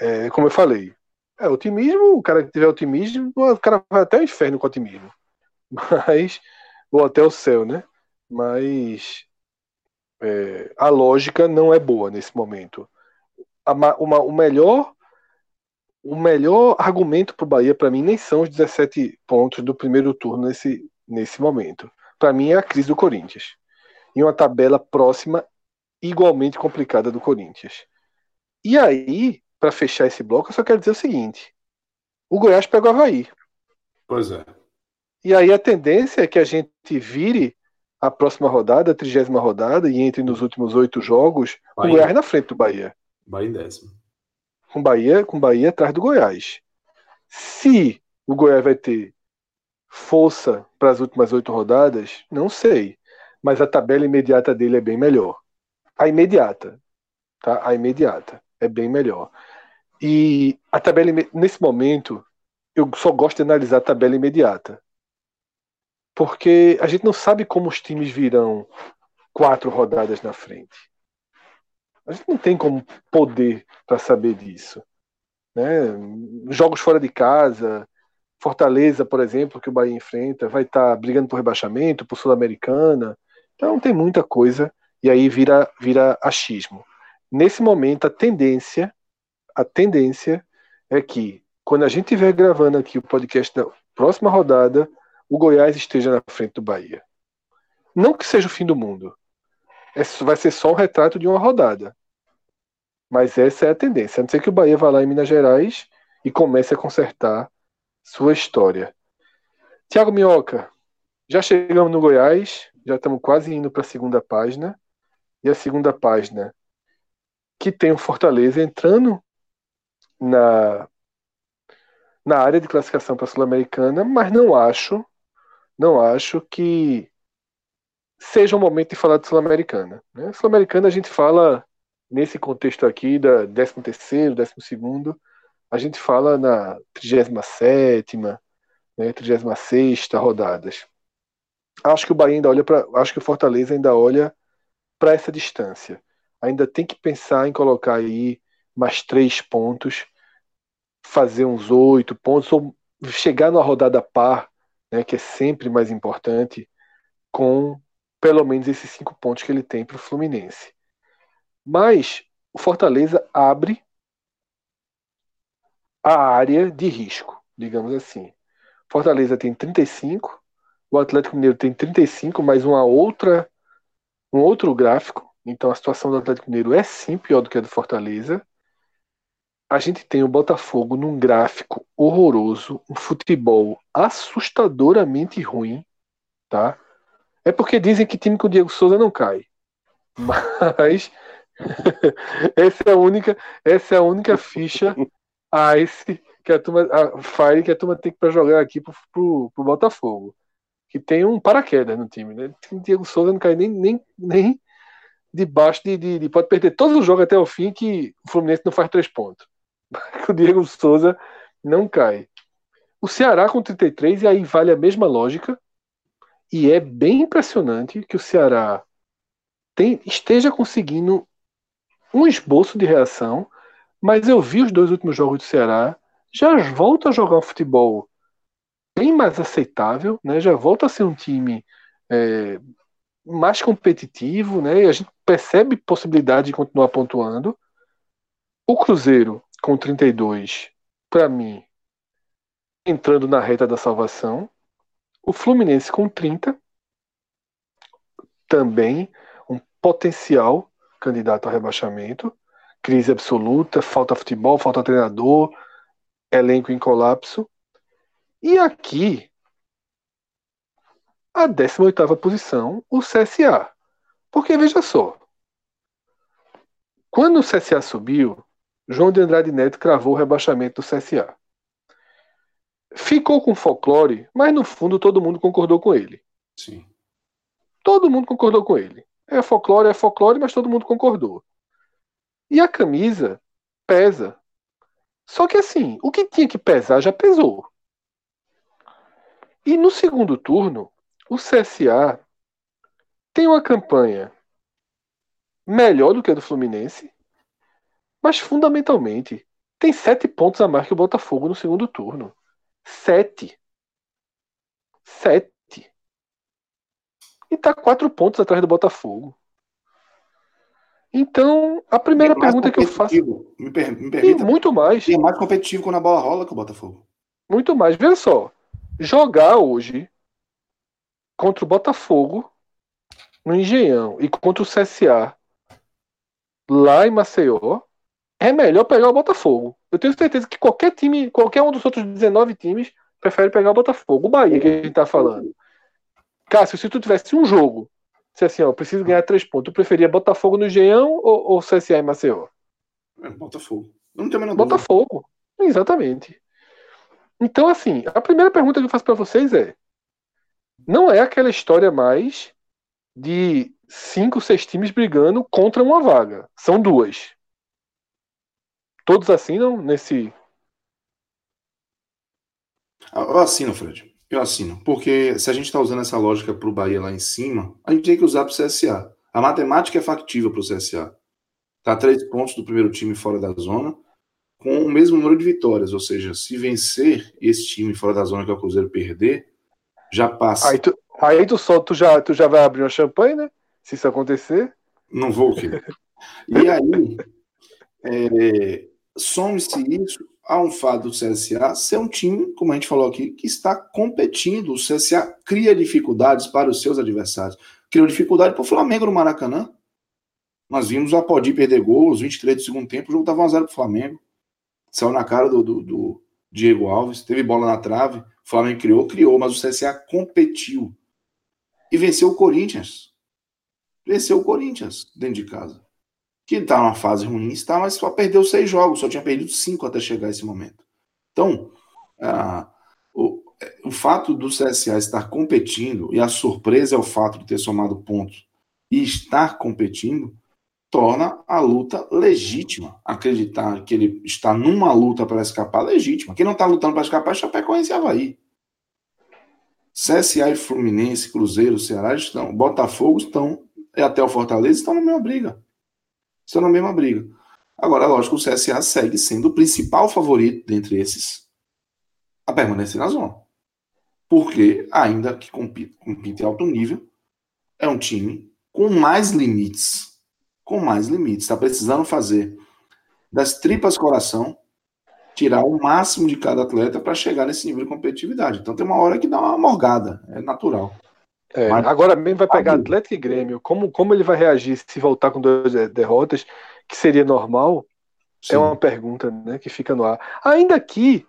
É, como eu falei, é otimismo, o cara que tiver otimismo, o cara vai até o inferno com otimismo. Mas, ou até o céu, né? Mas é, a lógica não é boa nesse momento. A, uma, o melhor o melhor argumento para o Bahia, para mim, nem são os 17 pontos do primeiro turno nesse, nesse momento. Para mim, é a crise do Corinthians. E uma tabela próxima, igualmente complicada do Corinthians. E aí, para fechar esse bloco, eu só quero dizer o seguinte: o Goiás pega o Havaí. Pois é. E aí a tendência é que a gente vire a próxima rodada, a trigésima rodada, e entre nos últimos oito jogos, Bahia. o Goiás na frente do Bahia. Bahia em décimo com Bahia, com Bahia atrás do Goiás. Se o Goiás vai ter força para as últimas oito rodadas, não sei. Mas a tabela imediata dele é bem melhor. A imediata, tá? A imediata é bem melhor. E a tabela nesse momento eu só gosto de analisar a tabela imediata. Porque a gente não sabe como os times virão quatro rodadas na frente. A gente não tem como poder para saber disso. Né? Jogos fora de casa, Fortaleza, por exemplo, que o Bahia enfrenta, vai estar tá brigando por rebaixamento, por Sul-Americana. Então tem muita coisa e aí vira, vira achismo. Nesse momento, a tendência, a tendência é que quando a gente estiver gravando aqui o podcast da próxima rodada, o Goiás esteja na frente do Bahia. Não que seja o fim do mundo, vai ser só um retrato de uma rodada. Mas essa é a tendência. A não ser que o Bahia vá lá em Minas Gerais e comece a consertar sua história. Tiago Minhoca, já chegamos no Goiás, já estamos quase indo para a segunda página. E a segunda página, que tem o Fortaleza entrando na, na área de classificação para a Sul-Americana, mas não acho, não acho que seja o momento de falar de Sul-Americana. Né? Sul-Americana a gente fala, nesse contexto aqui, da 13 terceiro, 12 segundo, a gente fala na 37 né, 36 rodadas. Acho que o Bahia ainda olha para, acho que o Fortaleza ainda olha para essa distância. Ainda tem que pensar em colocar aí mais três pontos, fazer uns oito pontos ou chegar numa rodada par, né, que é sempre mais importante, com pelo menos esses cinco pontos que ele tem para o Fluminense. Mas o Fortaleza abre a área de risco, digamos assim. Fortaleza tem 35, o Atlético Mineiro tem 35, mais uma outra um outro gráfico. Então a situação do Atlético Mineiro é sim pior do que a do Fortaleza. A gente tem o Botafogo num gráfico horroroso, um futebol assustadoramente ruim, tá? É porque dizem que time com o Diego Souza não cai. Mas essa é a única, essa é a única ficha a esse que a turma, a Fire que a turma tem para jogar aqui pro, pro, pro, Botafogo. Que tem um paraquedas no time, né? O Diego Souza não cai nem, nem, nem debaixo de, de, de, Pode perder todos os jogos até o fim que o Fluminense não faz três pontos. o Diego Souza não cai. O Ceará com 33, e aí vale a mesma lógica. E é bem impressionante que o Ceará tem, esteja conseguindo um esboço de reação, mas eu vi os dois últimos jogos do Ceará, já volta a jogar um futebol bem mais aceitável, né? já volta a ser um time é, mais competitivo, né? E a gente percebe possibilidade de continuar pontuando. O Cruzeiro com 32, para mim, entrando na reta da salvação. O Fluminense com 30, também um potencial candidato ao rebaixamento. Crise absoluta, falta futebol, falta treinador, elenco em colapso. E aqui, a 18 posição, o CSA. Porque veja só, quando o CSA subiu, João de Andrade Neto cravou o rebaixamento do CSA. Ficou com folclore, mas no fundo todo mundo concordou com ele. Sim. Todo mundo concordou com ele. É folclore, é folclore, mas todo mundo concordou. E a camisa pesa. Só que assim, o que tinha que pesar já pesou. E no segundo turno, o CSA tem uma campanha melhor do que a do Fluminense, mas fundamentalmente tem sete pontos a mais que o Botafogo no segundo turno. Sete. Sete. E tá quatro pontos atrás do Botafogo. Então, a primeira é pergunta que eu faço. Me, per me permita. muito mais. é mais competitivo quando a bola rola que o Botafogo. Muito mais. Veja só. Jogar hoje contra o Botafogo no Engenhão e contra o CSA lá em Maceió é melhor pegar o Botafogo. Eu tenho certeza que qualquer time, qualquer um dos outros 19 times, prefere pegar o Botafogo. O Bahia que a gente tá falando. Cássio, se tu tivesse um jogo, se assim, ó, preciso ganhar três pontos, tu preferia Botafogo no Engenhão ou, ou CSA em Maceió? É, Botafogo. Não tem a menor Botafogo. Exatamente. Então, assim, a primeira pergunta que eu faço para vocês é: não é aquela história mais de cinco, seis times brigando contra uma vaga. São duas. Todos assinam nesse. Eu assino, Fred. Eu assino. Porque se a gente está usando essa lógica para o Bahia lá em cima, a gente tem que usar para o CSA. A matemática é factível para o CSA. Está três pontos do primeiro time fora da zona, com o mesmo número de vitórias. Ou seja, se vencer esse time fora da zona que é o Cruzeiro perder, já passa. Aí tu, aí tu só tu já, tu já vai abrir uma champanhe, né? Se isso acontecer. Não vou, querido. E aí, é, some-se isso a um fato do CSA ser um time, como a gente falou aqui, que está competindo. O CSA cria dificuldades para os seus adversários. Criou dificuldade para o Flamengo no Maracanã. Nós vimos o Apodi perder gols, 23 do segundo tempo, o jogo estava 1x0 para o Flamengo. Saiu na cara do, do, do, Diego Alves, teve bola na trave, o Flamengo criou, criou, mas o CSA competiu. E venceu o Corinthians. Venceu o Corinthians dentro de casa que está numa fase ruim, está, mas só perdeu seis jogos, só tinha perdido cinco até chegar esse momento. Então, ah, o, o fato do CSA estar competindo, e a surpresa é o fato de ter somado pontos e estar competindo, torna a luta legítima. Acreditar que ele está numa luta para escapar, legítima. Quem não está lutando para escapar é Chapecoense e Havaí. CSA e Fluminense, Cruzeiro, Ceará estão, Botafogo estão, e até o Fortaleza estão na mesma briga estão na mesma briga. Agora, lógico, o CSA segue sendo o principal favorito dentre esses a permanecer na zona. Porque, ainda que compite, compite em alto nível, é um time com mais limites. Com mais limites. Está precisando fazer das tripas coração, tirar o máximo de cada atleta para chegar nesse nível de competitividade. Então tem uma hora que dá uma morgada, é natural. É, Mas, agora mesmo vai pegar Atlético e Grêmio. Como, como ele vai reagir se voltar com duas derrotas, que seria normal? É Sim. É uma pergunta né, que fica no ar. Ainda que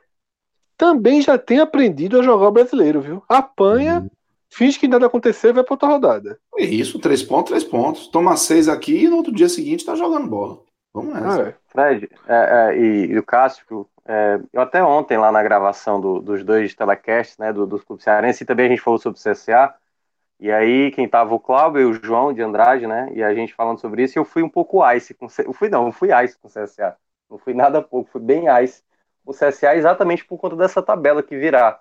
também já tem aprendido a jogar o brasileiro, viu? Apanha, uhum. Finge que nada aconteceu e vai para outra rodada. Isso, três pontos, três pontos. Toma seis aqui e no outro dia seguinte tá jogando bola. Vamos nessa. Ah, é. Fred, é, é, e, e, o Cássio, é, eu até ontem lá na gravação do, dos dois telecasts, né, do, dos clubes cearenses, e também a gente falou sobre o CSA, e aí, quem tava o Cláudio e o João de Andrade, né? E a gente falando sobre isso, eu fui um pouco ice com eu fui não, eu fui ice com o CSA. Não fui nada pouco, fui bem ice o CSA exatamente por conta dessa tabela que virá.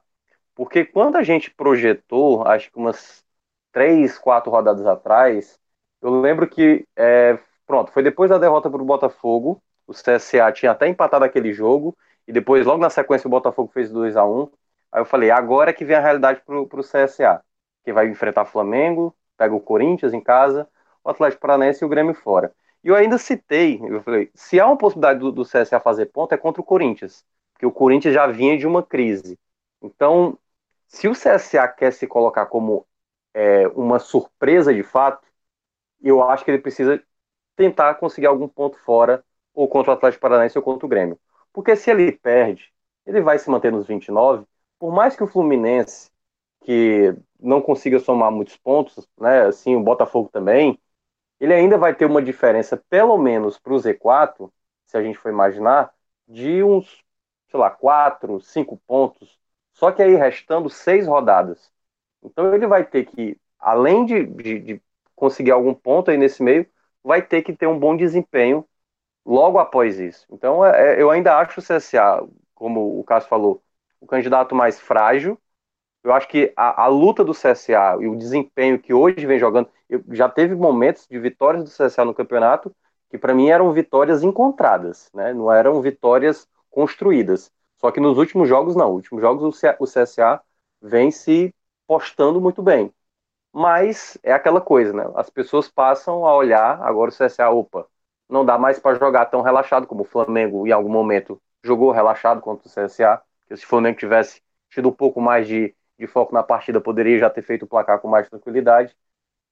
Porque quando a gente projetou, acho que umas três, quatro rodadas atrás, eu lembro que, é, pronto, foi depois da derrota para o Botafogo, o CSA tinha até empatado aquele jogo, e depois, logo na sequência, o Botafogo fez 2 a 1 Aí eu falei, agora que vem a realidade para o CSA que vai enfrentar Flamengo, pega o Corinthians em casa, o Atlético Paranaense e o Grêmio fora. E eu ainda citei, eu falei, se há uma possibilidade do, do CSA fazer ponto é contra o Corinthians, porque o Corinthians já vinha de uma crise. Então, se o CSA quer se colocar como é, uma surpresa de fato, eu acho que ele precisa tentar conseguir algum ponto fora, ou contra o Atlético Paranaense ou contra o Grêmio. Porque se ele perde, ele vai se manter nos 29, por mais que o Fluminense, que não consiga somar muitos pontos, né, assim, o Botafogo também, ele ainda vai ter uma diferença, pelo menos para o Z4, se a gente for imaginar, de uns, sei lá, 4, 5 pontos, só que aí restando seis rodadas. Então ele vai ter que, além de, de, de conseguir algum ponto aí nesse meio, vai ter que ter um bom desempenho logo após isso. Então é, é eu ainda acho o CSA, como o Cássio falou, o candidato mais frágil. Eu acho que a, a, luta do CSA e o desempenho que hoje vem jogando, eu, já teve momentos de vitórias do CSA no campeonato que para mim eram vitórias encontradas, né? não eram vitórias construídas. Só que nos últimos jogos, não. Nos últimos jogos, o CSA vem se postando muito bem. Mas é aquela coisa, né? As pessoas passam a olhar agora o CSA, opa, não dá mais para jogar tão relaxado como o Flamengo em algum momento jogou relaxado contra o CSA. Que se o Flamengo tivesse tido um pouco mais de, de foco na partida, poderia já ter feito o placar com mais tranquilidade.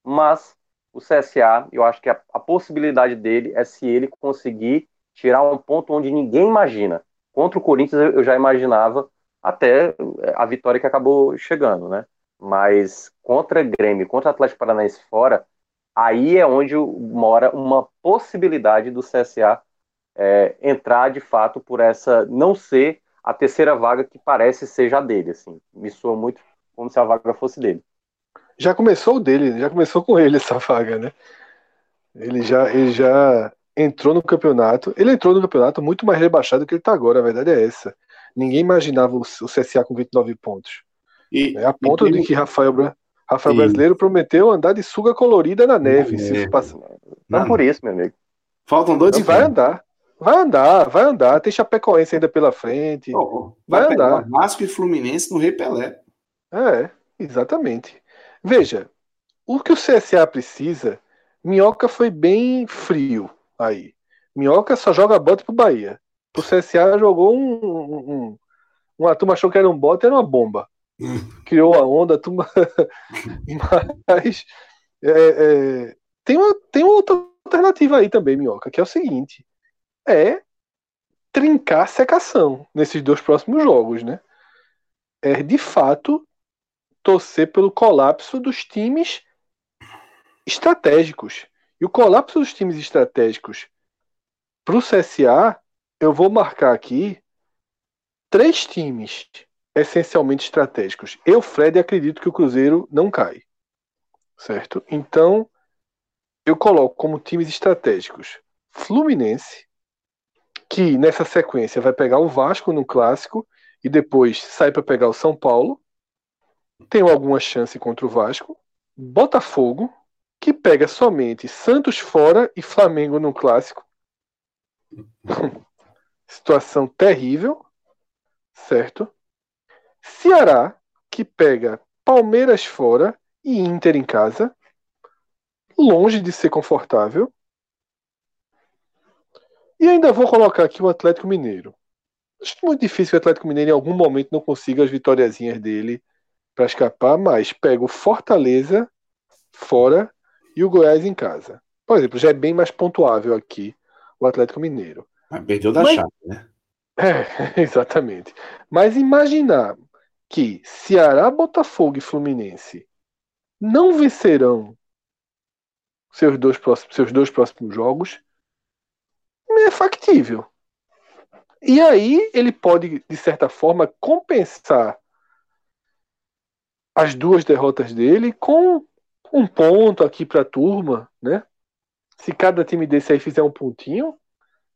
Mas o CSA, eu acho que a, a possibilidade dele é se ele conseguir tirar um ponto onde ninguém imagina. Contra o Corinthians eu já imaginava até a vitória que acabou chegando, né? Mas contra Grêmio, contra Atlético Paranaense fora, aí é onde mora uma possibilidade do CSA é, entrar de fato por essa não ser a terceira vaga que parece ser já dele, assim. Me soa muito como se a vaga fosse dele. Já começou dele, já começou com ele essa vaga, né? Ele já, ele já entrou no campeonato. Ele entrou no campeonato muito mais rebaixado do que ele está agora, a verdade é essa. Ninguém imaginava o, CSA com 29 pontos. E, é a ponto de que Rafael, Rafael Brasileiro prometeu andar de suga colorida na neve. Se passa... Não, não por isso, meu amigo. Faltam dois Vai andar. Vai andar, vai andar. Tem Chapecoense ainda pela frente. Oh, vai, vai andar. Vasco e Fluminense no Rei Pelé. É, exatamente. Veja, o que o CSA precisa, Minhoca foi bem frio aí. Minhoca só joga bota pro Bahia. O CSA jogou um, um, um, Uma turma achou que era um bota, era uma bomba. Criou a onda, a turma. Mas. É, é, tem, uma, tem uma outra alternativa aí também, Minhoca, que é o seguinte: é trincar a secação nesses dois próximos jogos, né? É de fato torcer pelo colapso dos times estratégicos. E o colapso dos times estratégicos para o CSA, eu vou marcar aqui três times essencialmente estratégicos. Eu, Fred, acredito que o Cruzeiro não cai. Certo? Então, eu coloco como times estratégicos Fluminense, que nessa sequência vai pegar o Vasco no clássico e depois sai para pegar o São Paulo. Tem alguma chance contra o Vasco. Botafogo, que pega somente Santos fora e Flamengo no clássico. Situação terrível, certo? Ceará, que pega Palmeiras fora e Inter em casa, longe de ser confortável. E ainda vou colocar aqui o Atlético Mineiro. Acho muito difícil que o Atlético Mineiro em algum momento não consiga as vitóriazinhas dele para escapar, mas pega o Fortaleza fora e o Goiás em casa. Por exemplo, já é bem mais pontuável aqui o Atlético Mineiro. Mas perdeu da Mas, chave, né? É, exatamente. Mas imaginar que Ceará, Botafogo e Fluminense não vencerão seus dois próximos, seus dois próximos jogos é factível. E aí ele pode, de certa forma, compensar as duas derrotas dele com um ponto aqui para a turma, né? Se cada time desse aí fizer um pontinho,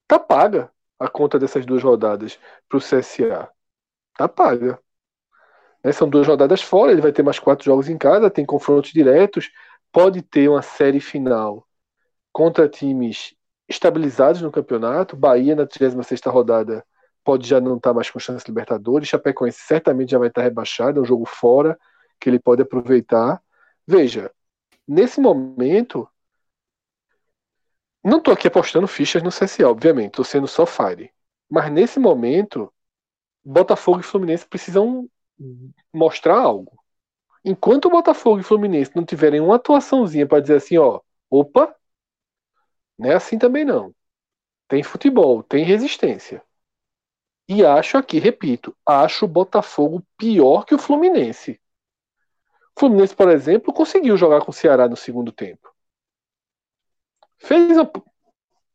tá paga a conta dessas duas rodadas para o CSA. Tá paga. Né? São duas rodadas fora, ele vai ter mais quatro jogos em casa, tem confrontos diretos, pode ter uma série final contra times estabilizados no campeonato. Bahia na 36 rodada pode já não estar tá mais com chance de Libertadores. Chapecoense certamente já vai estar rebaixado, é um jogo fora que ele pode aproveitar. Veja, nesse momento, não tô aqui apostando fichas no CSA, obviamente, tô sendo só Fire. Mas nesse momento, Botafogo e Fluminense precisam mostrar algo. Enquanto o Botafogo e Fluminense não tiverem uma atuaçãozinha para dizer assim, ó, opa, não é assim também não. Tem futebol, tem resistência. E acho aqui, repito, acho o Botafogo pior que o Fluminense. O Fluminense, por exemplo, conseguiu jogar com o Ceará no segundo tempo. Fez a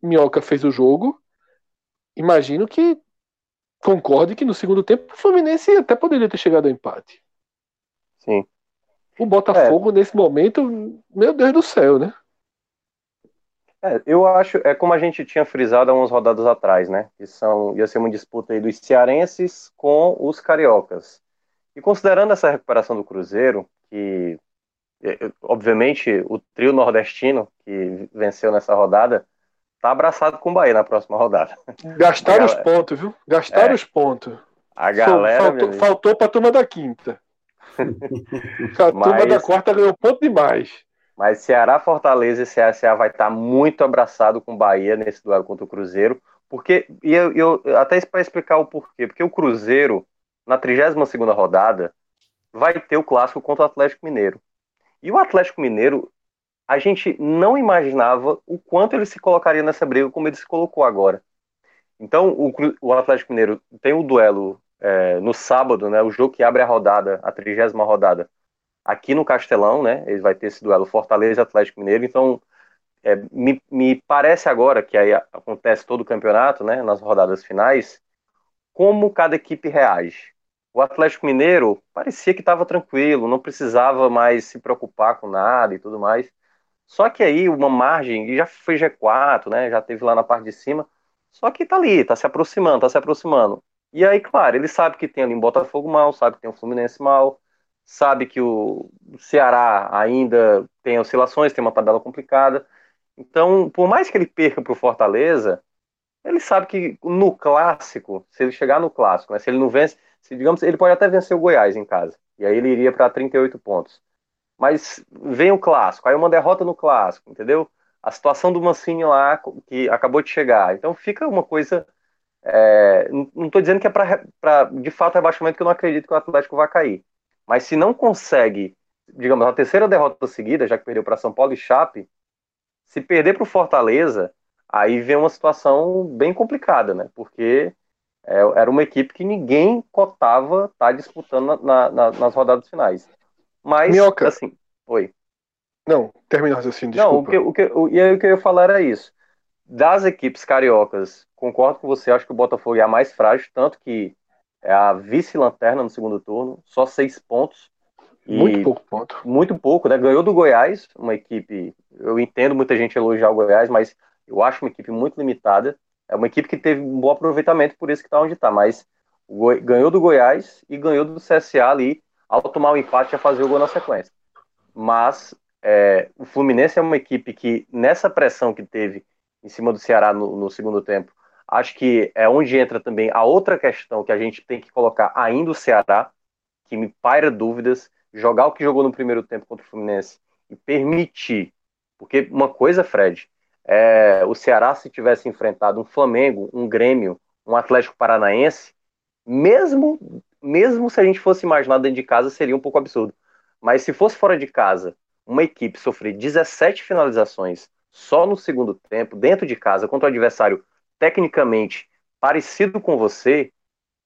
Minhoca fez o jogo. Imagino que concorde que no segundo tempo o Fluminense até poderia ter chegado ao empate. Sim. O Botafogo, é. nesse momento, meu Deus do céu, né? É, eu acho, é como a gente tinha frisado há umas rodadas atrás, né? Que são, ia ser uma disputa aí dos cearenses com os cariocas. E considerando essa recuperação do Cruzeiro, que é, obviamente o trio nordestino que venceu nessa rodada tá abraçado com o Bahia na próxima rodada. Gastaram galera... os pontos, viu? Gastaram é. os pontos. A galera. Faltou, faltou pra turma da quinta. a turma da quarta ganhou ponto demais. Mas Ceará, Fortaleza e CSA vai estar muito abraçado com o Bahia nesse duelo contra o Cruzeiro. Porque, e eu, eu até para explicar o porquê, porque o Cruzeiro, na 32 rodada, vai ter o clássico contra o Atlético Mineiro. E o Atlético Mineiro, a gente não imaginava o quanto ele se colocaria nessa briga como ele se colocou agora. Então, o, o Atlético Mineiro tem o duelo é, no sábado, né, o jogo que abre a rodada, a 30 rodada, aqui no Castelão, né? Ele vai ter esse duelo Fortaleza Atlético Mineiro. Então, é, me, me parece agora que aí acontece todo o campeonato, né? Nas rodadas finais, como cada equipe reage. O Atlético Mineiro parecia que estava tranquilo, não precisava mais se preocupar com nada e tudo mais. Só que aí uma margem, já foi G4, né? Já teve lá na parte de cima. Só que tá ali, tá se aproximando, tá se aproximando. E aí, claro, ele sabe que tem ali um Botafogo mal, sabe que tem um Fluminense mal, sabe que o Ceará ainda tem oscilações, tem uma tabela complicada. Então, por mais que ele perca para o Fortaleza, ele sabe que no clássico, se ele chegar no clássico, né, se ele não vence, se, digamos, ele pode até vencer o Goiás em casa, e aí ele iria para 38 pontos. Mas vem o clássico, aí uma derrota no clássico, entendeu? A situação do Mancini lá, que acabou de chegar. Então fica uma coisa. É, não estou dizendo que é para de fato rebaixamento, que eu não acredito que o Atlético vai cair. Mas se não consegue, digamos, a terceira derrota seguida, já que perdeu para São Paulo e Chape, se perder para o Fortaleza, aí vem uma situação bem complicada, né? Porque é, era uma equipe que ninguém cotava estar tá disputando na, na, nas rodadas finais. Mas, Minhoca. assim, oi. Não, termina assim, desculpa. Não, o que, o que, o, e aí o que eu ia falar era isso. Das equipes cariocas, concordo com você, acho que o Botafogo é a mais frágil, tanto que é a vice-lanterna no segundo turno, só seis pontos. muito pouco ponto. Muito pouco, né? Ganhou do Goiás, uma equipe. Eu entendo muita gente elogiar o Goiás, mas eu acho uma equipe muito limitada. É uma equipe que teve um bom aproveitamento, por isso que está onde está. Mas ganhou do Goiás e ganhou do CSA ali, ao tomar o empate, já fazer o gol na sequência. Mas é, o Fluminense é uma equipe que, nessa pressão que teve em cima do Ceará no, no segundo tempo, Acho que é onde entra também a outra questão que a gente tem que colocar ainda o Ceará, que me paira dúvidas, jogar o que jogou no primeiro tempo contra o Fluminense e permitir. Porque uma coisa, Fred, é, o Ceará se tivesse enfrentado um Flamengo, um Grêmio, um Atlético Paranaense, mesmo mesmo se a gente fosse imaginar dentro de casa, seria um pouco absurdo. Mas se fosse fora de casa, uma equipe sofrer 17 finalizações só no segundo tempo, dentro de casa, contra o adversário tecnicamente parecido com você,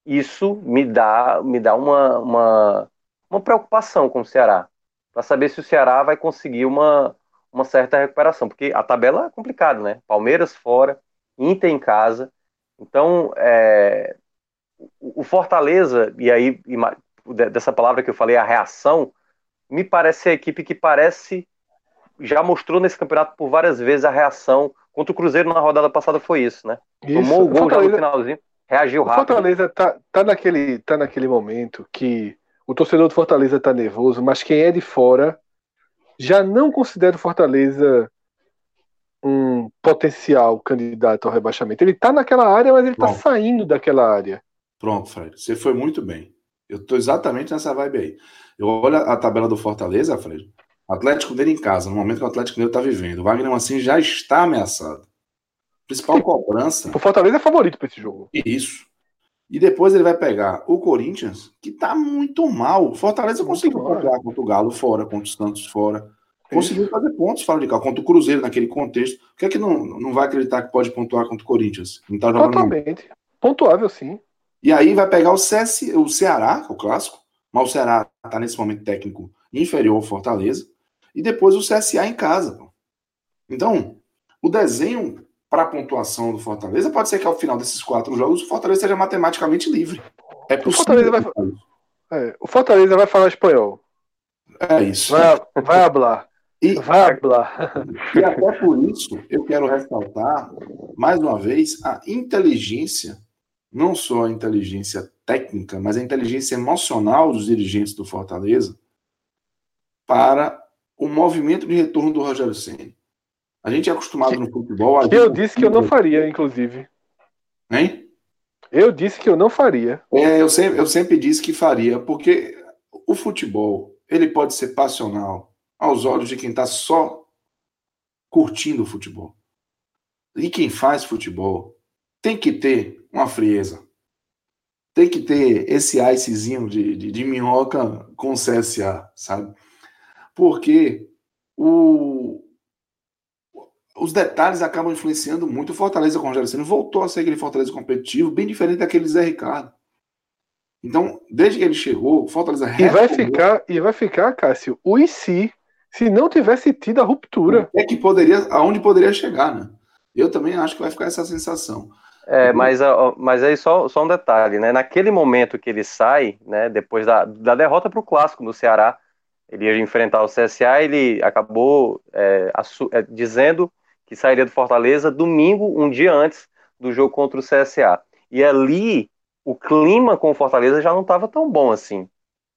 isso me dá, me dá uma, uma, uma preocupação com o Ceará, para saber se o Ceará vai conseguir uma, uma certa recuperação, porque a tabela é complicada, né? Palmeiras fora, Inter em casa, então é, o Fortaleza, e aí dessa palavra que eu falei, a reação, me parece a equipe que parece já mostrou nesse campeonato por várias vezes a reação Contra o Cruzeiro na rodada passada foi isso, né? Isso. Tomou o gol Fortaleza, já no finalzinho, reagiu rápido. O Fortaleza tá, tá, naquele, tá naquele momento que o torcedor do Fortaleza tá nervoso, mas quem é de fora já não considera o Fortaleza um potencial candidato ao rebaixamento. Ele tá naquela área, mas ele tá Pronto. tá saindo daquela área. Pronto, Fred. Você foi muito bem. Eu tô exatamente nessa vibe aí. Eu olho a tabela do Fortaleza, Fred. Atlético dele em casa, no momento que o Atlético dele está vivendo. O Wagner assim já está ameaçado. Principal cobrança. O Fortaleza é favorito para esse jogo. Isso. E depois ele vai pegar o Corinthians, que tá muito mal. Fortaleza muito conseguiu jogar contra o Galo fora, contra o Santos fora. Conseguiu fazer pontos fora de cá, contra o Cruzeiro naquele contexto. Por que é que não, não vai acreditar que pode pontuar contra o Corinthians? Não tá jogando Totalmente. Não. Pontuável, sim. E aí vai pegar o, CS, o Ceará, o clássico. Mas o Ceará tá nesse momento técnico inferior ao Fortaleza. E depois o CSA em casa. Então, o desenho para a pontuação do Fortaleza, pode ser que ao final desses quatro jogos o Fortaleza seja matematicamente livre. É possível. O Fortaleza vai, é, o Fortaleza vai falar espanhol. É isso. Vai, vai hablar. E, vai hablar. E até por isso eu quero ressaltar, mais uma vez, a inteligência, não só a inteligência técnica, mas a inteligência emocional dos dirigentes do Fortaleza para o movimento de retorno do Rogério Senna. A gente é acostumado no futebol. A eu disse que eu não faria, inclusive. Hein? Eu disse que eu não faria. É, eu sempre, eu sempre disse que faria, porque o futebol ele pode ser passional aos olhos de quem está só curtindo o futebol. E quem faz futebol tem que ter uma frieza. Tem que ter esse icezinho de, de, de minhoca com CSA, sabe? Porque o, os detalhes acabam influenciando muito. O Fortaleza com o Rogério Senna voltou a ser aquele Fortaleza competitivo, bem diferente daquele Zé Ricardo. Então, desde que ele chegou, o Fortaleza e vai ficar E vai ficar, Cássio, o e se, se não tivesse tido a ruptura. É que poderia, aonde poderia chegar, né? Eu também acho que vai ficar essa sensação. É, mas, mas aí só, só um detalhe, né? Naquele momento que ele sai, né, depois da, da derrota para o clássico no Ceará, ele ia enfrentar o CSA, ele acabou é, é, dizendo que sairia do Fortaleza domingo, um dia antes do jogo contra o CSA. E ali o clima com o Fortaleza já não estava tão bom assim.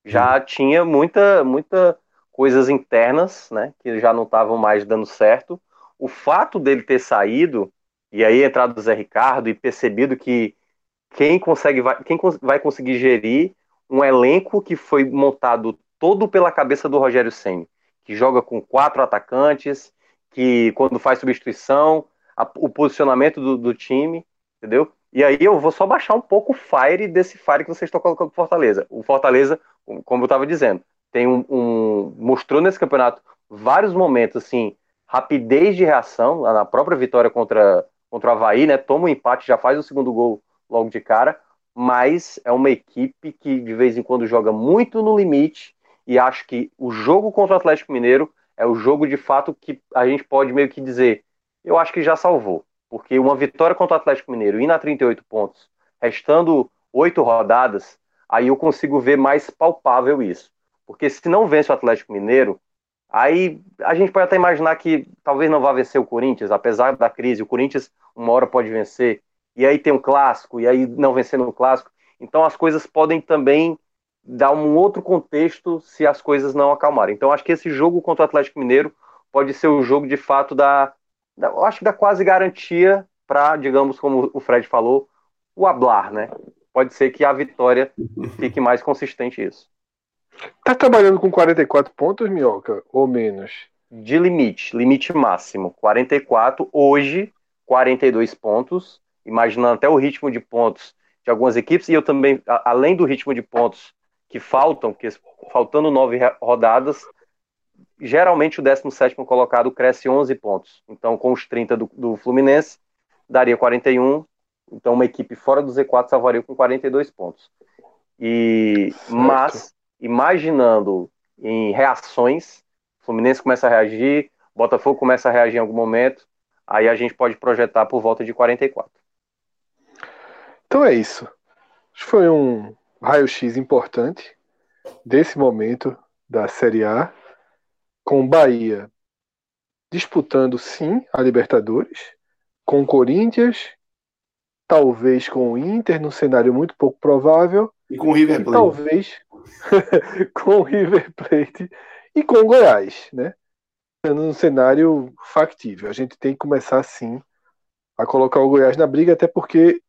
Já uhum. tinha muita, muita coisas internas, né, que já não estavam mais dando certo. O fato dele ter saído e aí entrado o Zé Ricardo e percebido que quem consegue vai, quem vai conseguir gerir um elenco que foi montado todo pela cabeça do Rogério Ceni, que joga com quatro atacantes, que quando faz substituição, a, o posicionamento do, do, time, entendeu? E aí eu vou só baixar um pouco o fire desse fire que vocês estão colocando pro Fortaleza. O Fortaleza, como eu estava dizendo, tem um, um, mostrou nesse campeonato vários momentos assim, rapidez de reação na própria vitória contra contra o Havaí, né? Toma o um empate, já faz o segundo gol logo de cara, mas é uma equipe que de vez em quando joga muito no limite e acho que o jogo contra o Atlético Mineiro é o jogo de fato que a gente pode meio que dizer, eu acho que já salvou, porque uma vitória contra o Atlético Mineiro indo a 38 pontos, restando oito rodadas, aí eu consigo ver mais palpável isso. Porque se não vence o Atlético Mineiro, aí a gente pode até imaginar que talvez não vá vencer o Corinthians, apesar da crise, o Corinthians uma hora pode vencer, e aí tem um clássico, e aí não vencendo o clássico. Então as coisas podem também dar um outro contexto se as coisas não acalmarem. Então acho que esse jogo contra o Atlético Mineiro pode ser o jogo de fato da, da eu acho que da quase garantia para, digamos, como o Fred falou, o hablar, né? Pode ser que a vitória fique mais consistente isso. Tá trabalhando com 44 pontos, Minhoca, ou menos? De limite, limite máximo, 44, hoje 42 pontos, imaginando até o ritmo de pontos de algumas equipes, e eu também, além do ritmo de pontos que faltam, que faltando nove rodadas, geralmente o 17 colocado cresce 11 pontos. Então, com os 30 do, do, Fluminense, daria 41. Então, uma equipe fora do Z4 salvaria com 42 pontos. E, mas, imaginando em reações, Fluminense começa a reagir, Botafogo começa a reagir em algum momento, aí a gente pode projetar por volta de 44. Então é isso. Acho que foi um, raio-x importante desse momento da Série A, com Bahia disputando sim a Libertadores, com o Corinthians, talvez com o Inter, num cenário muito pouco provável. E com o River Plate. Talvez com o River Plate e com o Goiás, né? Num cenário factível. A gente tem que começar sim a colocar o Goiás na briga, até porque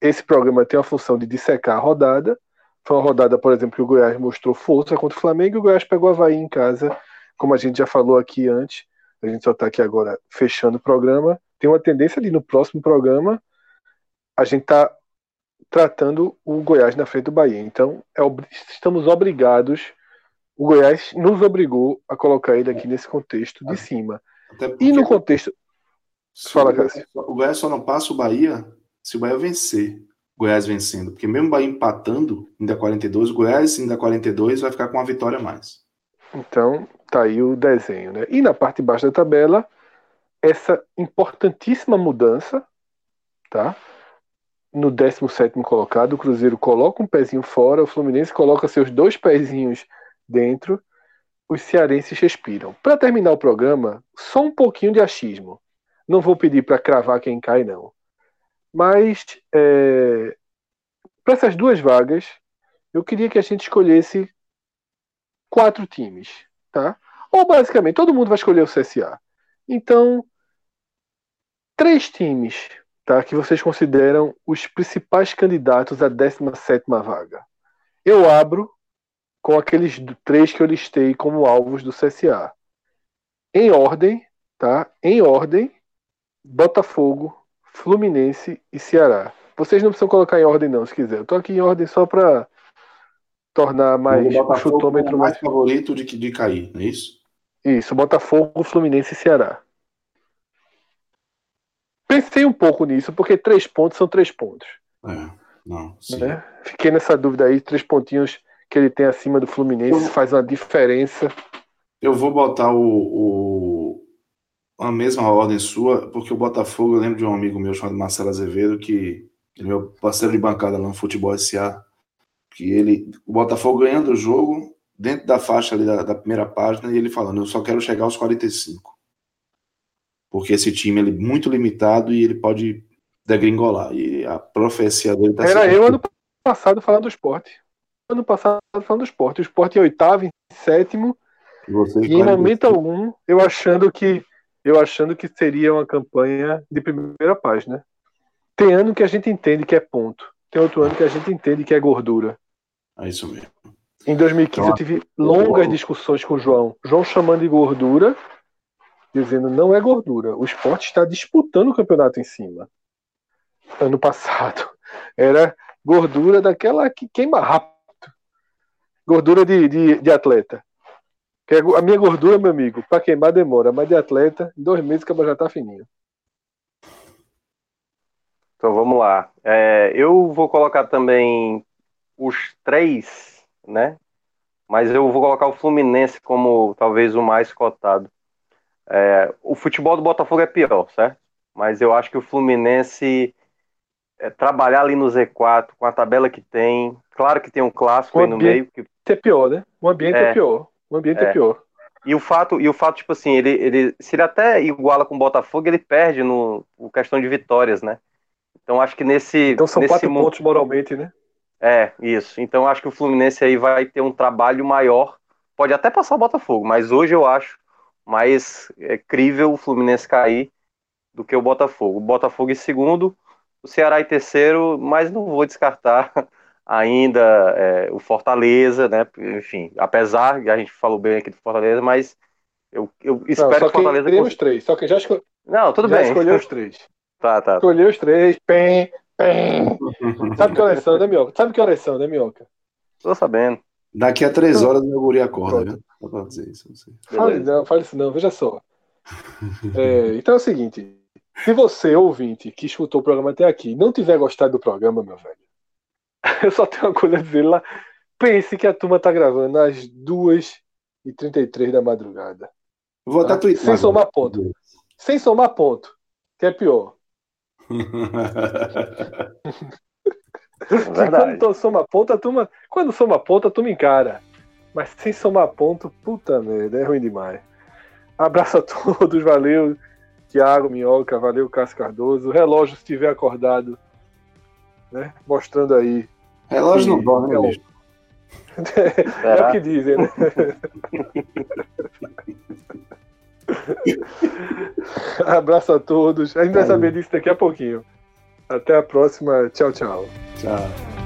esse programa tem a função de dissecar a rodada. Foi uma rodada, por exemplo, que o Goiás mostrou força contra o Flamengo e o Goiás pegou a Havaí em casa, como a gente já falou aqui antes, a gente só está aqui agora fechando o programa, tem uma tendência ali no próximo programa a gente tá tratando o Goiás na frente do Bahia. Então, é, estamos obrigados, o Goiás nos obrigou a colocar ele aqui nesse contexto de cima. E no contexto. Fala, Cássio. O Goiás só não passa o Bahia se o Bahia vencer. Goiás vencendo. Porque mesmo o Bahia empatando, ainda 42, o Goiás ainda 42 vai ficar com uma vitória a mais. Então, tá aí o desenho, né? E na parte de baixo da tabela, essa importantíssima mudança, tá? No 17 colocado, o Cruzeiro coloca um pezinho fora, o Fluminense coloca seus dois pezinhos dentro, os cearenses respiram. Para terminar o programa, só um pouquinho de achismo. Não vou pedir para cravar quem cai, não. Mas, é, para essas duas vagas, eu queria que a gente escolhesse quatro times, tá? Ou basicamente todo mundo vai escolher o CSA. Então, três times, tá? Que vocês consideram os principais candidatos à 17 vaga. Eu abro com aqueles três que eu listei como alvos do CSA. Em ordem, tá? Em ordem, Botafogo, Fluminense e Ceará. Vocês não precisam colocar em ordem não, se quiser. Eu tô aqui em ordem só para tornar mais o, chutômetro mais favorito de, de cair, não é isso? Isso, Botafogo, Fluminense e Ceará. Pensei um pouco nisso, porque três pontos são três pontos. É, não, né? Fiquei nessa dúvida aí, três pontinhos que ele tem acima do Fluminense eu, faz uma diferença. Eu vou botar o, o, a mesma ordem sua, porque o Botafogo, eu lembro de um amigo meu chamado Marcelo Azevedo, que ele é meu parceiro de bancada lá no Futebol SA, que ele, o Botafogo ganhando o jogo dentro da faixa ali da, da, primeira página e ele falando, eu só quero chegar aos 45. Porque esse time ele é muito limitado e ele pode degringolar. E a profecia dele tá Era eu ano passado falando do esporte. Ano passado falando do esporte. O esporte em oitavo, em sétimo. e em momento algum, eu achando que eu achando que seria uma campanha de primeira página. Tem ano que a gente entende que é ponto. Tem outro ano que a gente entende que é gordura. É isso mesmo. Em 2015 então, eu tive longas discussões com o João. João chamando de gordura, dizendo não é gordura. O esporte está disputando o campeonato em cima. Ano passado era gordura daquela que queima rápido. Gordura de, de, de atleta. É a minha gordura, meu amigo, para queimar demora, mas de atleta, em dois meses que já tá fininho. Então vamos lá. É, eu vou colocar também os três, né? Mas eu vou colocar o Fluminense como talvez o mais cotado. É, o futebol do Botafogo é pior, certo? Mas eu acho que o Fluminense é, trabalhar ali no Z4 com a tabela que tem, claro que tem um clássico aí no meio. Que... É pior, né? O ambiente é, é pior. O ambiente é, é pior. E o fato, e o fato, tipo assim, ele, ele, se ele até iguala com o Botafogo, ele perde no, no questão de vitórias, né? Então acho que nesse. Então são nesse quatro mundo... pontos moralmente, né? É, isso. Então acho que o Fluminense aí vai ter um trabalho maior. Pode até passar o Botafogo, mas hoje eu acho mais é, crível o Fluminense cair do que o Botafogo. O Botafogo em segundo, o Ceará em terceiro, mas não vou descartar ainda é, o Fortaleza, né? Enfim, apesar que a gente falou bem aqui do Fortaleza, mas eu, eu espero não, que o Fortaleza. Cons... os três, só que já, esco... não, tudo já bem. escolheu os três. Tá, tá. Escolheu os três, pem, pem. Sabe que horas são, né, Minhoca? Sabe que horas são, né, Minhoca? Tô sabendo. Daqui a três horas meu guri acorda, né? Só pra dizer isso. Não, sei. fale, não, fale isso não, veja só. É, então é o seguinte: se você, ouvinte, que escutou o programa até aqui, não tiver gostado do programa, meu velho, eu só tenho uma coisa a dizer lá. Pense que a turma tá gravando às 2h33 da madrugada. Vou tá? até Sem somar ponto. Sem somar ponto. Que é pior. Verdade. quando soma ponto, a turma. Quando soma ponto, a turma encara. Mas sem somar ponto, puta merda, é ruim demais. Abraço a todos, valeu. Tiago Minhoca, valeu, Cássio Cardoso. O relógio, se estiver acordado, né? Mostrando aí. Relógio não dorme, é, é, é o que dizem, né? Abraço a todos. A gente vai saber disso daqui a pouquinho. Até a próxima. Tchau, tchau. Tchau.